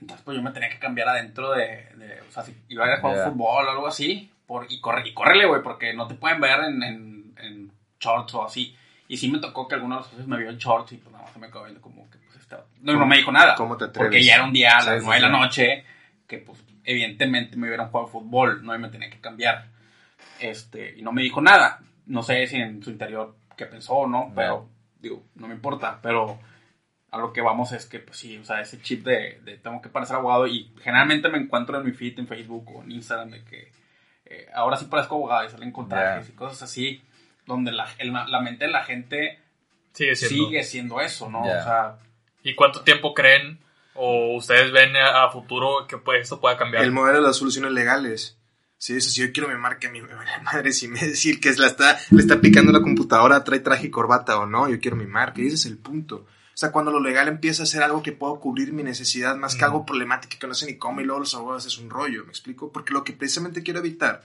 Entonces, pues yo me tenía que cambiar adentro de. de o sea, si iba a ir a jugar Ya. fútbol o algo así. Por, y, corre, y córrele, güey, porque no te pueden ver en, en, en shorts o así. Y sí me tocó que algunos de los socios me vio en shorts y pues nada más se me quedó viendo como que pues estaba. No, no me dijo nada. ¿Cómo te atreves? Porque ya era un día a las 9 de la noche que pues evidentemente me hubieran jugado fútbol, no y me tenía que cambiar. Este, y no me dijo nada. No sé si en su interior qué pensó o no, pero digo, no me importa, pero a lo que vamos es que, pues sí, o sea, ese chip de, de tengo que parecer abogado y generalmente me encuentro en mi feed en Facebook o en Instagram de que eh, ahora sí parezco abogado y salen con trajes y cosas así, donde la, el- la mente de la gente Sigue siendo. sigue siendo eso, ¿no? O sea, ¿Y cuánto tiempo creen o ustedes ven a, a futuro que pues, esto pueda cambiar? El modelo de las soluciones legales. Eso sí, yo quiero mi marca, <laughs> mi madre, si me decir que es la está, le está picando la computadora, trae traje y corbata o no, yo quiero mi marca, y ese es el punto. O sea, cuando lo legal empieza a ser algo que puedo cubrir mi necesidad más que algo problemático que no sé ni cómo y luego los abogados es un rollo, ¿me explico? Porque lo que precisamente quiero evitar,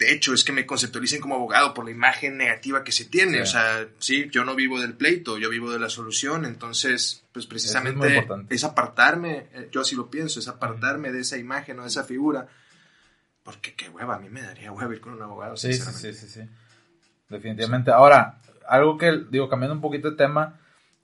de hecho, es que me conceptualicen como abogado por la imagen negativa que se tiene. O sea, sí, yo no vivo del pleito, yo vivo de la solución, entonces, pues precisamente es, apartarme, eh, yo así lo pienso, es apartarme de esa imagen o de esa figura. Porque qué hueva, a mí me daría hueva ir con un abogado. Sí, sí, sí, sí, sí. Definitivamente. Ahora, algo que, digo, cambiando un poquito de tema,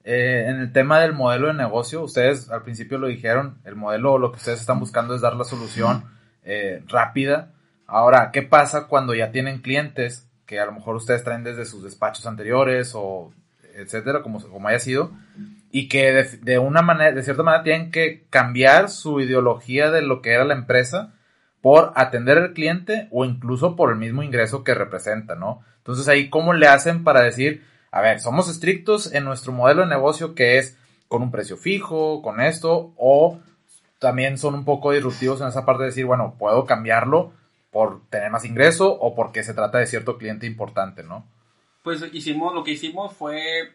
eh, en el tema del modelo de negocio, ustedes al principio lo dijeron, el modelo, lo que ustedes están buscando es dar la solución eh, rápida. Ahora, ¿qué pasa cuando ya tienen clientes que a lo mejor ustedes traen desde sus despachos anteriores o etcétera, como, como haya sido, y que de, de, una manera, de cierta manera tienen que cambiar su ideología de lo que era la empresa por atender al cliente o incluso por el mismo ingreso que representa, ¿no? Entonces ahí, ¿cómo le hacen para decir, a ver, somos estrictos en nuestro modelo de negocio que es con un precio fijo, con esto, o también son un poco disruptivos en esa parte de decir, bueno, puedo cambiarlo por tener más ingreso o porque se trata de cierto cliente importante, ¿no? Pues hicimos, lo que hicimos fue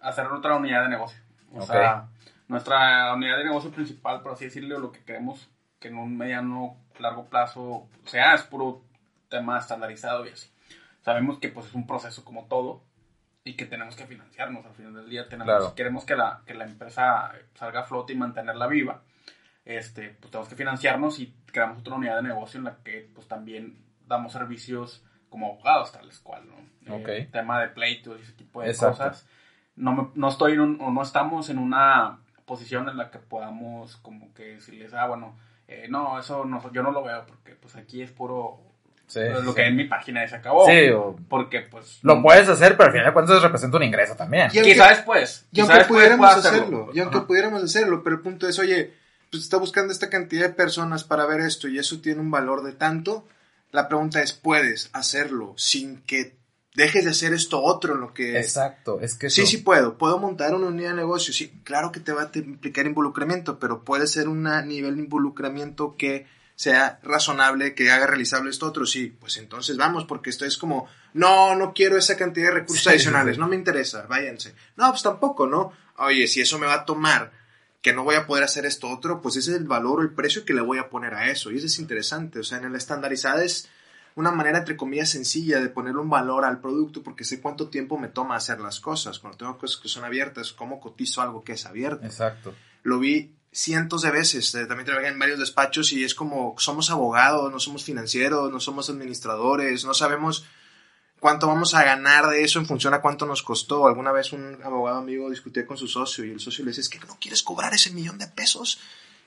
hacer otra unidad de negocio. O sea, nuestra unidad de negocio principal, por así decirlo, lo que queremos que en un mediano, largo plazo sea, es puro tema estandarizado y así. Sabemos que pues es un proceso como todo y que tenemos que financiarnos al final del día. Tenemos, Queremos que la, que la empresa salga a flote y mantenerla viva. Este, pues tenemos que financiarnos y creamos otra unidad de negocio en la que pues también damos servicios como abogados, tales cual, ¿no? Eh, tema de pleitos y ese tipo de cosas. No, no estoy en o no estamos en una posición en la que podamos como que decirles, ah, bueno, eh, no, eso no, yo no lo veo porque pues aquí es puro lo que en mi página se acabó. Sí, porque pues... Lo puedes hacer, pero al final de cuentas representa un ingreso también. Y Quizá después. Y aunque pudiéramos hacerlo. Y aunque pudiéramos hacerlo, pero el punto es, oye, pues está buscando esta cantidad de personas para ver esto y eso tiene un valor de tanto. La pregunta es, ¿puedes hacerlo sin que dejes de hacer esto otro en lo que... Exacto, es que... Sí, sí puedo. Puedo montar una unidad de negocio. Sí, claro que te va a implicar involucramiento, pero puede ser un nivel de involucramiento que sea razonable, que haga realizable esto otro, sí, pues entonces vamos, porque esto es como, no, no quiero esa cantidad de recursos adicionales, no me interesa, váyanse. No, pues tampoco, ¿no? Oye, si eso me va a tomar que no voy a poder hacer esto otro, pues ese es el valor o el precio que le voy a poner a eso. Y eso es interesante. O sea, en el estandarizado es una manera, entre comillas, sencilla de ponerle un valor al producto porque sé cuánto tiempo me toma hacer las cosas. Cuando tengo cosas que son abiertas, cómo cotizo algo que es abierto. Exacto. Lo vi cientos de veces. Eh, también trabajé en varios despachos y es como somos abogados, no somos financieros, no somos administradores, no sabemos cuánto vamos a ganar de eso en función a cuánto nos costó. Alguna vez un abogado amigo discutía con su socio y el socio le decía, es que no quieres cobrar ese millón de pesos.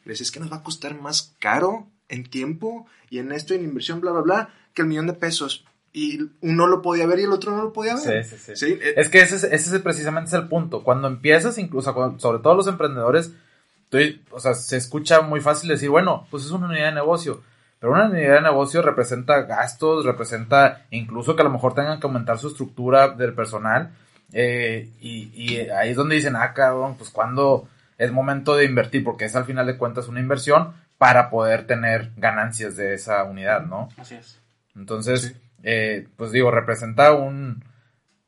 Le decía, es que nos va a costar más caro en tiempo y en esto, en inversión, bla, bla, bla, que el millón de pesos. Y uno lo podía ver y el otro no lo podía ver. Sí, sí, sí. Es que ese, ese precisamente es el punto. Cuando empiezas, incluso, sobre todo los emprendedores, o sea, se escucha muy fácil decir, bueno, pues es una unidad de negocio. Pero una unidad de negocio representa gastos, representa incluso que a lo mejor tengan que aumentar su estructura del personal. Eh, y, ahí es donde dicen, ah, cabrón, pues cuando es momento de invertir, porque es al final de cuentas una inversión para poder tener ganancias de esa unidad, ¿no? Así es. Entonces, eh, pues digo, representa un,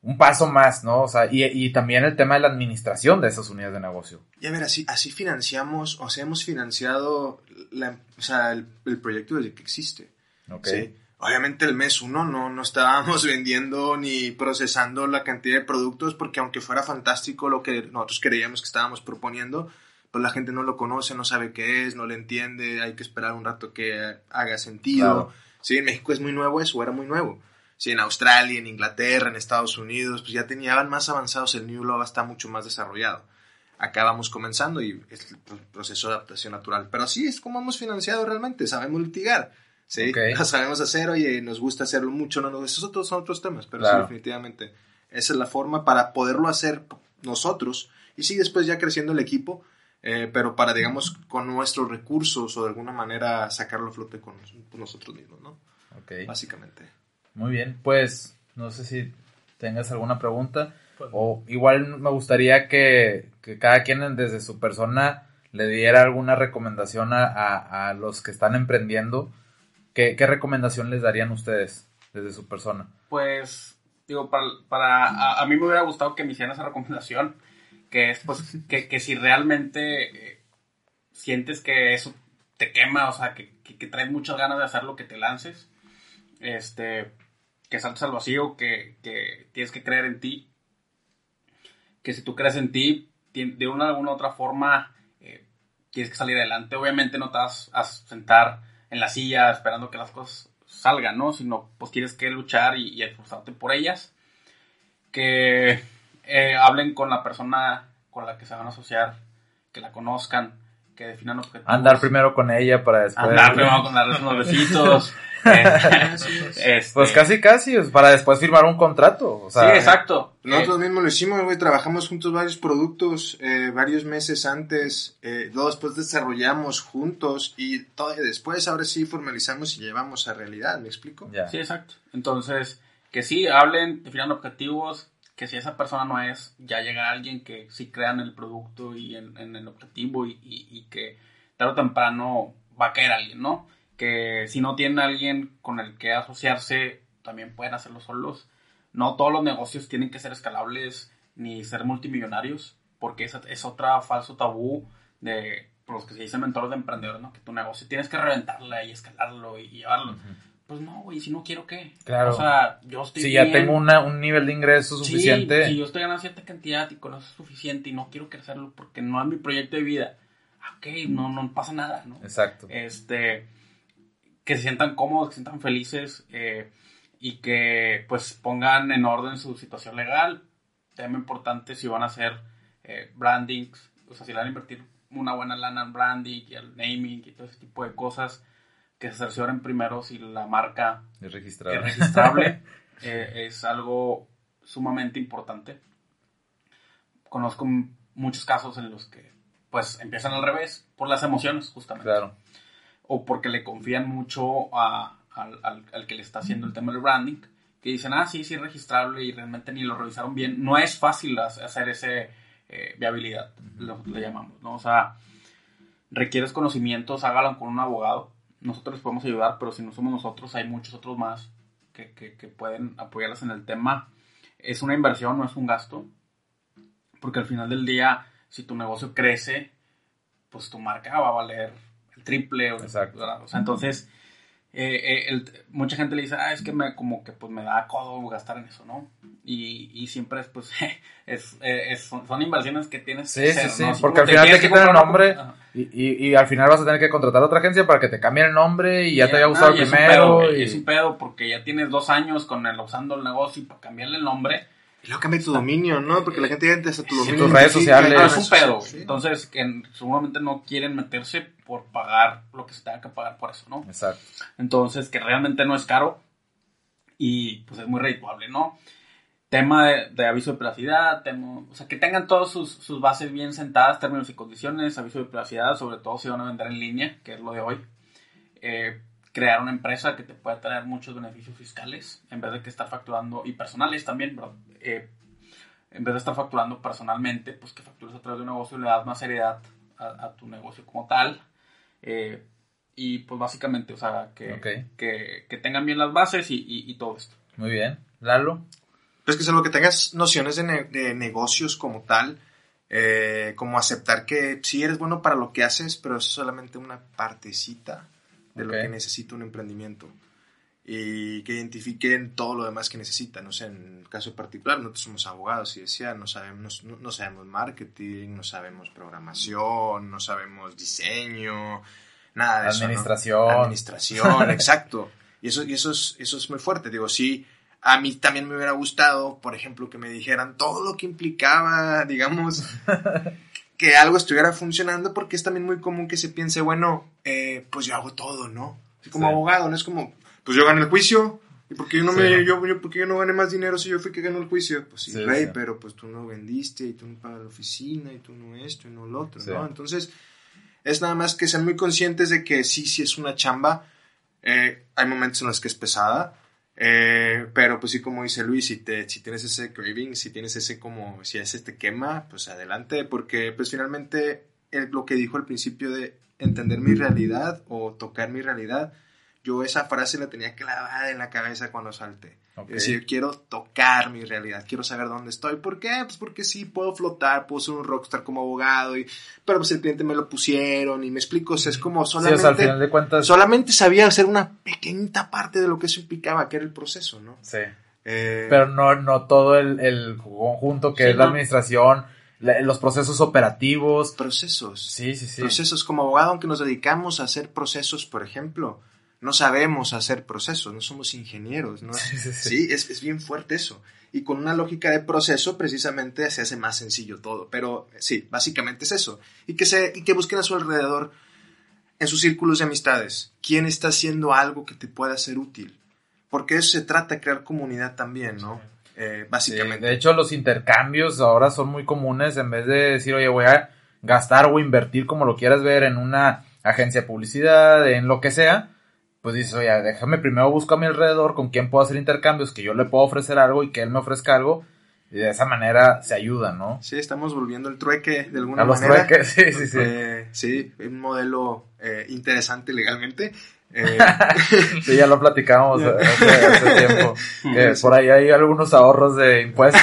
un paso más, ¿no? O sea, y, también el tema de la administración de esas unidades de negocio. Y a ver, así, así financiamos, o sea, hemos financiado o sea, el, proyecto desde que existe. Okay. Obviamente el mes uno no, no estábamos <laughs> vendiendo ni procesando la cantidad de productos porque aunque fuera fantástico lo que nosotros creíamos que estábamos proponiendo, pues la gente no lo conoce, no sabe qué es, no le entiende, hay que esperar un rato que haga sentido. Sí, en México es muy nuevo eso, era muy nuevo si en Australia, en Inglaterra, en Estados Unidos, pues ya tenían más avanzados, el New Law está mucho más desarrollado. Acá vamos comenzando y es el proceso de adaptación natural. Pero así es como hemos financiado realmente, sabemos litigar. ¿sí? <laughs> sabemos hacer, oye, nos gusta hacerlo mucho, no, no, esos otros son otros temas, pero sí, definitivamente esa es la forma para poderlo hacer nosotros y sí, después ya creciendo el equipo, eh, pero para, digamos, con nuestros recursos o de alguna manera sacarlo a flote con nosotros mismos, ¿no? Ok. Básicamente. Muy bien, pues no sé si tengas alguna pregunta. Pues o igual me gustaría que, cada quien desde su persona le diera alguna recomendación a, los que están emprendiendo. ¿Qué, qué recomendación les darían ustedes desde su persona? Pues, digo, para, para a, a mí me hubiera gustado que me hicieran esa recomendación, que es, pues, <laughs> que, que si realmente eh, sientes que eso te quema, o sea, que, que, que traes muchas ganas de hacer lo que te lances, este, que saltes al vacío, que, que tienes que creer en ti, que si tú crees en ti, de una u otra forma, eh, tienes que salir adelante. Obviamente no te vas a sentar en la silla esperando que las cosas salgan, ¿no? Sino pues tienes que luchar y, y esforzarte por ellas. Que eh, hablen con la persona con la que se van a asociar, que la conozcan, que definan objetivos. Andar primero con ella para después... Andar primero con darles unos besitos. <laughs> <laughs> este, Pues casi, casi, para después firmar un contrato. O sea, sí, exacto. Nosotros Eh, mismos lo hicimos, güey. Trabajamos juntos varios productos eh, varios meses antes. Eh, luego después desarrollamos juntos y todo, después ahora sí formalizamos y llevamos a realidad. ¿Me explico? Ya. Sí, exacto. Entonces, que sí, hablen, definan objetivos, que si esa persona no es, ya llega alguien que sí crea en el producto y en, en el objetivo y, y- y que tarde o temprano va a caer alguien, ¿no? Que si no tienen alguien con el que asociarse, también pueden hacerlo solos. No todos los negocios tienen que ser escalables ni ser multimillonarios, porque esa es otra falso tabú de por los que se dicen mentores de emprendedores, ¿no? Que tu negocio tienes que reventarla y escalarlo y llevarlo. Pues no, güey, si no quiero, ¿qué? Claro. O sea, yo estoy Si ya tengo una, un nivel de ingreso Sí, suficiente. si yo estoy ganando cierta cantidad y con eso es suficiente y no quiero crecerlo porque no es mi proyecto de vida, ah, ok, no, no pasa nada, ¿no? Exacto. Este, que se sientan cómodos, que se sientan felices eh, y que pues pongan en orden su situación legal. Tema importante si van a hacer eh, brandings, o sea, si le van a invertir una buena lana en branding y el naming y todo ese tipo de cosas, que se cercioren primero si la marca Es registrable. <laughs> Eh, es algo sumamente importante. Conozco muchos casos en los que pues empiezan al revés por las emociones justamente. Claro. o porque le confían mucho a- al, al- al que le está haciendo el tema del branding que dicen ah sí sí registrable y realmente ni lo revisaron bien no es fácil hac- hacer ese eh, viabilidad lo, le llamamos no o sea requieres conocimientos hágalo con un abogado nosotros les podemos ayudar pero si no somos nosotros hay muchos otros más que, que, que pueden apoyarlas en el tema es una inversión no es un gasto porque al final del día si tu negocio crece pues tu marca va a valer el triple. O. O sea, entonces, eh, eh, el- mucha gente le dice, ah, es que me, como que pues me da codo gastar en eso, ¿no? Y, y siempre es, pues, <laughs> es, eh, es- son, son inversiones que tienes Sí, que sí, hacer, sí, ¿no? Así porque al final te quitan el nombre y, y, y al final vas a tener que contratar a otra agencia para que te cambien el nombre y ya te Y- había gustado no, el y es un primero. pedo, y- Es un pedo porque ya tienes dos años con el usando el negocio y para cambiarle el nombre. Y luego cambia tu dominio, ¿no? Porque la gente ya antes a tu dominio. tus redes Sí, sociales. No, ah, es un sí, pedo, sí. Entonces, que seguramente no quieren meterse por pagar lo que se tenga que pagar por eso, ¿no? Exacto. Entonces, que realmente no es caro y pues es muy redituable, ¿no? Tema de, de aviso de privacidad, tema- o sea, que tengan todas sus, sus bases bien sentadas, términos y condiciones, aviso de privacidad, sobre todo si van a vender en línea, que es lo de hoy. Eh, crear una empresa que te pueda traer muchos beneficios fiscales, en vez de que estar facturando, y personales también, bro. Eh, en vez de estar facturando personalmente, pues que factures a través de un negocio y le das más seriedad a, a tu negocio como tal. Eh, y pues básicamente, o sea, que, que, que tengan bien las bases y, y- y todo esto. Muy bien. Lalo. Pero es que salvo que tengas nociones de, ne- de negocios como tal, eh, como aceptar que sí eres bueno para lo que haces, pero es solamente una partecita de lo que necesita un emprendimiento. Y que identifiquen todo lo demás que necesitan. No sé, en el caso particular, nosotros somos abogados y decía, no sabemos, no, no sabemos marketing, no sabemos programación, no sabemos diseño, nada de eso. ¿no? Administración. Administración, <laughs> exacto. Y eso, y eso es, eso es muy fuerte. Digo, sí, a mí también me hubiera gustado, por ejemplo, que me dijeran todo lo que implicaba, digamos, <laughs> que algo estuviera funcionando, porque es también muy común que se piense, bueno, eh, pues yo hago todo, ¿no? Como Sí. abogado, no es como, pues yo gané el juicio. ¿Y por qué yo no, me, Sí. yo, yo, por qué yo no gané más dinero si yo fui que ganó el juicio? Pues sí, Sí, güey, sí. pero pues tú no vendiste y tú no pagas la oficina y tú no esto y no lo otro. ¿no? Entonces, es nada más que sean muy conscientes de que sí, sí es una chamba. Eh, hay momentos en los que es pesada. eh, pero pues sí, como dice Luis, si, te, si tienes ese craving, si tienes ese como, si ese te quema, pues adelante, porque pues finalmente el- lo que dijo al principio de entender mi realidad o tocar mi realidad, yo esa frase la tenía clavada en la cabeza cuando salté. Es decir, quiero tocar mi realidad, quiero saber dónde estoy. ¿Por qué? Pues porque sí, puedo flotar, puedo ser un rockstar como abogado, y, pero pues el cliente me lo pusieron y me explico, o sea, es como Sí, o solamente, sea, al final de cuentas. solamente sabía hacer una pequeñita parte de lo que eso implicaba, que era el proceso, ¿no? Sí. Eh, Pero no, no todo el, el conjunto que Sí, es la no. administración, la- los procesos operativos. procesos. Sí, sí, sí. Procesos como abogado, aunque nos dedicamos a hacer procesos, por ejemplo, no sabemos hacer procesos, no somos ingenieros, ¿no? <laughs> Sí, sí, sí. Sí, es, es bien fuerte eso. Y con una lógica de proceso, precisamente se hace más sencillo todo. Pero sí, básicamente es eso. Y que, se, y que busquen a su alrededor, en sus círculos de amistades, quién está haciendo algo que te pueda ser útil. Porque eso se trata de crear comunidad también, ¿no? Eh, Sí, básicamente. de hecho, los intercambios ahora son muy comunes. En vez de decir, oye, voy a gastar o invertir como lo quieras ver en una agencia de publicidad, en lo que sea, pues dices, oye, déjame primero busco a mi alrededor con quién puedo hacer intercambios, que yo le puedo ofrecer algo y que él me ofrezca algo. Y de esa manera se ayuda, ¿no? Sí, estamos volviendo el trueque de alguna A los manera. trueques, <laughs> sí, sí, sí. Eh, sí, un modelo eh, interesante legalmente. Eh, <laughs> Sí, ya lo platicamos hace, hace tiempo. <laughs> Que por ahí hay algunos ahorros de impuestos.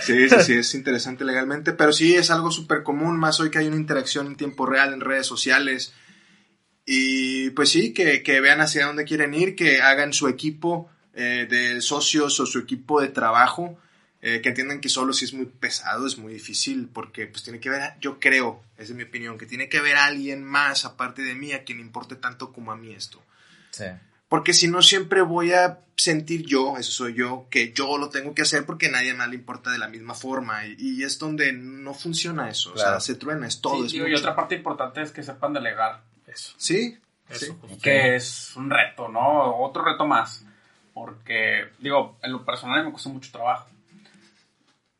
sí, sí, sí, es interesante legalmente, pero sí es algo súper común, más hoy que hay una interacción en tiempo real en redes sociales. Y pues sí, que, que vean hacia dónde quieren ir, que hagan su equipo eh, de socios o su equipo de trabajo, eh, que entiendan que solo si es muy pesado, es muy difícil, porque pues tiene que ver, yo creo, esa es mi opinión, que tiene que haber alguien más aparte de mí a quien importe tanto como a mí esto. Sí. Porque si no, siempre voy a sentir yo, eso soy yo, que yo lo tengo que hacer porque a nadie más le importa de la misma forma. Y, y es donde no funciona eso. O Claro. sea, se truena, es todo. Sí, es digo, y otra parte importante es que sepan delegar. Eso. Sí, Eso. sí. justo. que es un reto, ¿no? Otro reto más. Porque, digo, en lo personal me costó mucho trabajo.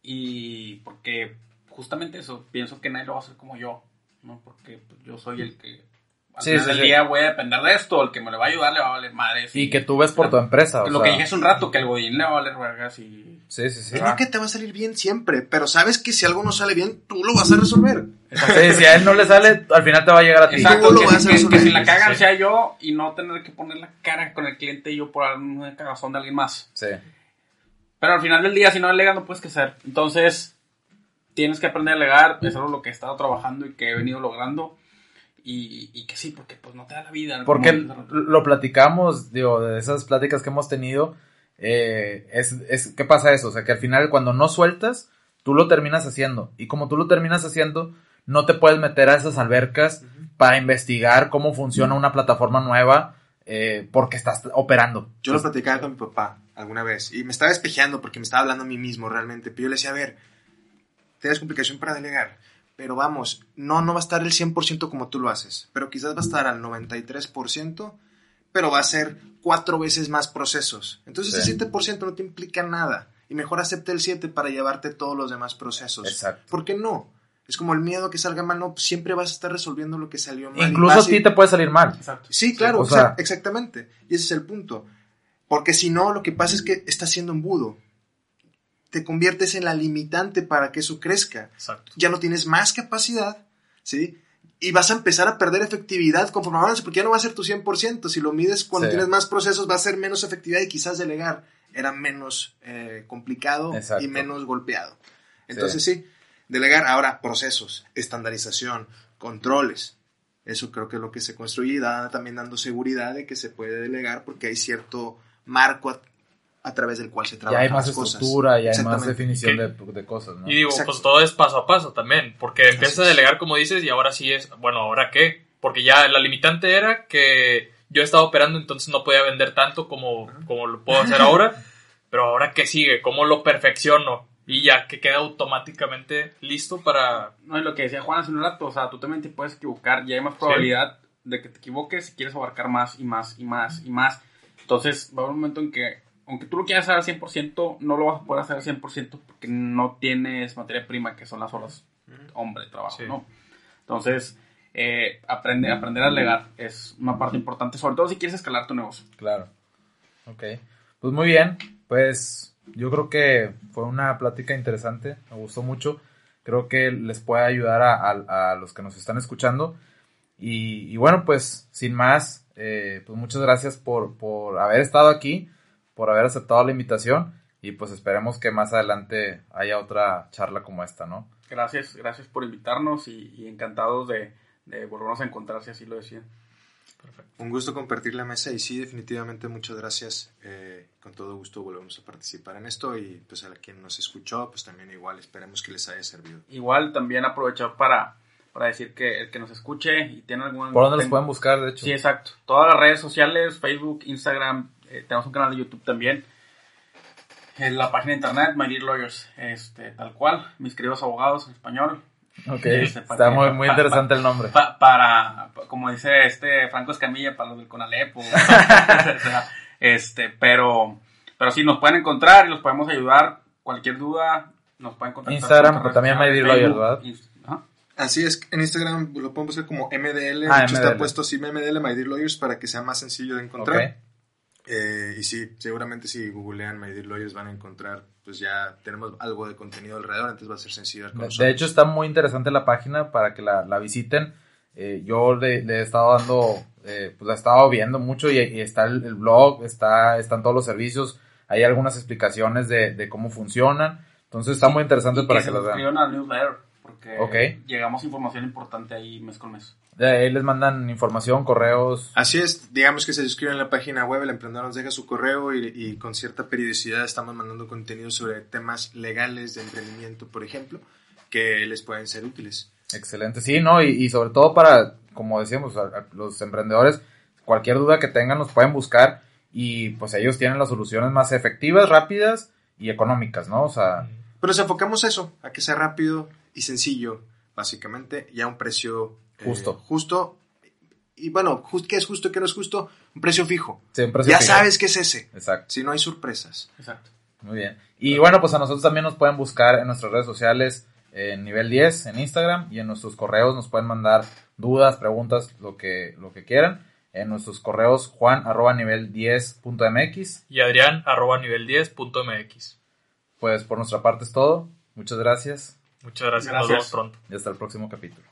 Y porque justamente eso, pienso que nadie lo va a hacer como yo, ¿no? Porque pues, yo soy el que al Sí, final sí, del sí. día voy a depender de esto, el que me le va a ayudar le va a valer madres. Y que tú ves por tu empresa. o Lo sea, que dije hace un rato, que el godín le va a valer vergas y... Sí, sí, sí. No que te va a salir bien siempre, pero sabes que si algo no sale bien, tú lo vas a resolver. Sí, si a él no le sale, al final te va a llegar a ti. Exacto, Tú lo que, vas a que- resolver. que si la cagan Sí. sea yo y no tener que poner la cara con el cliente y yo por una cagazón de alguien más. Sí. Pero al final del día, si no delegas, no puedes crecer. Entonces, tienes que aprender a delegar. Es algo lo que he estado trabajando y que he venido logrando. Y, y que sí, porque pues no te da la vida. Porque lo platicamos, digo, de esas pláticas que hemos tenido, eh, es, es, ¿qué pasa eso? O sea, que al final cuando no sueltas, tú lo terminas haciendo. Y como tú lo terminas haciendo, no te puedes meter a esas albercas para investigar cómo funciona una plataforma nueva eh, porque estás operando. Yo lo platicaba con mi papá alguna vez y me estaba despejeando porque me estaba hablando a mí mismo realmente. Pero yo le decía, a ver, tienes complicación para delegar, pero vamos, no, no va a estar el 100% como tú lo haces, pero quizás va a estar al 93%, pero va a ser cuatro veces más procesos. Entonces Sí. ese 7% no te implica nada y mejor acepta el 7% para llevarte todos los demás procesos. Exacto. ¿Por qué no? Es como el miedo a que salga mal, no, siempre vas a estar resolviendo lo que salió mal. Incluso a ti y- te puede salir mal. Exacto. Sí, claro, o sea- exac- exactamente. Y ese es el punto. Porque si no, lo que pasa es que estás siendo embudo. Te conviertes en la limitante para que eso crezca. Exacto. Ya no tienes más capacidad, ¿sí? Y vas a empezar a perder efectividad conforme avances, porque ya no va a ser tu 100%. Si lo mides cuando Sí. tienes más procesos, va a ser menos efectividad y quizás delegar era menos eh, complicado Exacto. y menos golpeado. Entonces sí, delegar ahora procesos, estandarización, controles. Eso creo que es lo que se construye y da también dando seguridad de que se puede delegar porque hay cierto marco a, través del cual se Ya trabaja hay más las cosas. estructura, ya hay más definición de, de cosas, ¿no? Y digo, Exacto. pues todo es paso a paso también, porque empiezas a es. delegar como dices y ahora sí es, bueno, ¿ahora qué? Porque ya la limitante era que yo estaba operando, entonces no podía vender tanto como, como lo puedo hacer ahora, <laughs> pero ahora qué sigue, ¿cómo lo perfecciono? Y ya que queda automáticamente listo para... No, y lo que decía Juan hace un rato, o sea, tú también te puedes equivocar y hay más probabilidad de que te equivoques si quieres abarcar más y más y más y más. Entonces, va a haber un momento en que, aunque tú lo quieras hacer al 100%, no lo vas a poder hacer al 100% porque no tienes materia prima, que son las horas hombre de trabajo, Sí. ¿no? Entonces, eh, aprende, aprender a legar es una parte importante, sobre todo si quieres escalar tu negocio. Claro. Ok. Pues muy bien. Pues yo creo que fue una plática interesante. Me gustó mucho. Creo que les puede ayudar a, a- a los que nos están escuchando. Y, y bueno, pues sin más, eh, pues muchas gracias por, por haber estado aquí, por haber aceptado la invitación y pues esperemos que más adelante haya otra charla como esta, ¿no? Gracias, gracias por invitarnos y, y encantados de, de volvernos a encontrar si así lo decían. Un gusto compartir la mesa y sí, definitivamente muchas gracias. Eh, con todo gusto volvemos a participar en esto y pues a quien nos escuchó, pues también igual esperemos que les haya servido. Igual también aprovechar para, para decir que el que nos escuche y tiene algún... ¿Por dónde los pueden buscar, de hecho? Sí, exacto. Todas las redes sociales, Facebook, Instagram, eh, tenemos un canal de YouTube también. En la página de internet, My Dear Lawyers, este, tal cual, mis queridos abogados en español, Ok, Este, está que- muy, muy pa- interesante el nombre. Pa- para, pa- como dice este Franco Escamilla, para los del Conalep. o- o <laughs> sea, este, pero, pero sí, nos pueden encontrar y los podemos ayudar. Cualquier duda, nos pueden contactar. Instagram, pero también My Dear sociales, Lawyer, ¿verdad? Así es, en Instagram lo podemos buscar como MDL, Ah, de hecho está puesto así MDL, My Dear Lawyers, para que sea más sencillo de encontrar. Eh, y sí, seguramente si googlean My Dear Lawyers van a encontrar, pues ya tenemos algo de contenido alrededor, entonces va a ser sencillo con De, nosotros. de hecho, está muy interesante la página para que la, la visiten. Eh, yo le, le he estado dando, eh, pues la he estado viendo mucho y, y está el, el blog, está, están todos los servicios, hay algunas explicaciones de, de cómo funcionan. Entonces está muy interesante Y para que que se las vean. suscriban al newsletter, porque Ok. llegamos información importante ahí mes con mes. De ahí les mandan información, correos. Así es, digamos que se suscriben a la página web, el emprendedor nos deja su correo y, y con cierta periodicidad estamos mandando contenido sobre temas legales de emprendimiento, por ejemplo, que les pueden ser útiles. Excelente, sí, ¿no? Y, y sobre todo para, como decíamos, a- a los emprendedores, cualquier duda que tengan nos pueden buscar y pues ellos tienen las soluciones más efectivas, rápidas y económicas, ¿no? O sea, Pero nos enfocamos eso, a que sea rápido y sencillo, básicamente, y a un precio eh, Justo. justo. Y bueno, just, ¿qué es justo y qué no es justo? Un precio fijo. siempre ya sabes qué es ese, Exacto, si no hay sorpresas. Exacto. muy bien. Y bueno, pues a nosotros también nos pueden buscar en nuestras redes sociales, en nivel 10, en Instagram, y en nuestros correos nos pueden mandar dudas, preguntas, lo que, lo que quieran. En nuestros correos, juan arroba nivel 10.mx. Y Adrián, arroba nivel 10.mx. Pues por nuestra parte es todo. Muchas gracias Muchas gracias. Gracias. Nos vemos pronto. y hasta el próximo capítulo.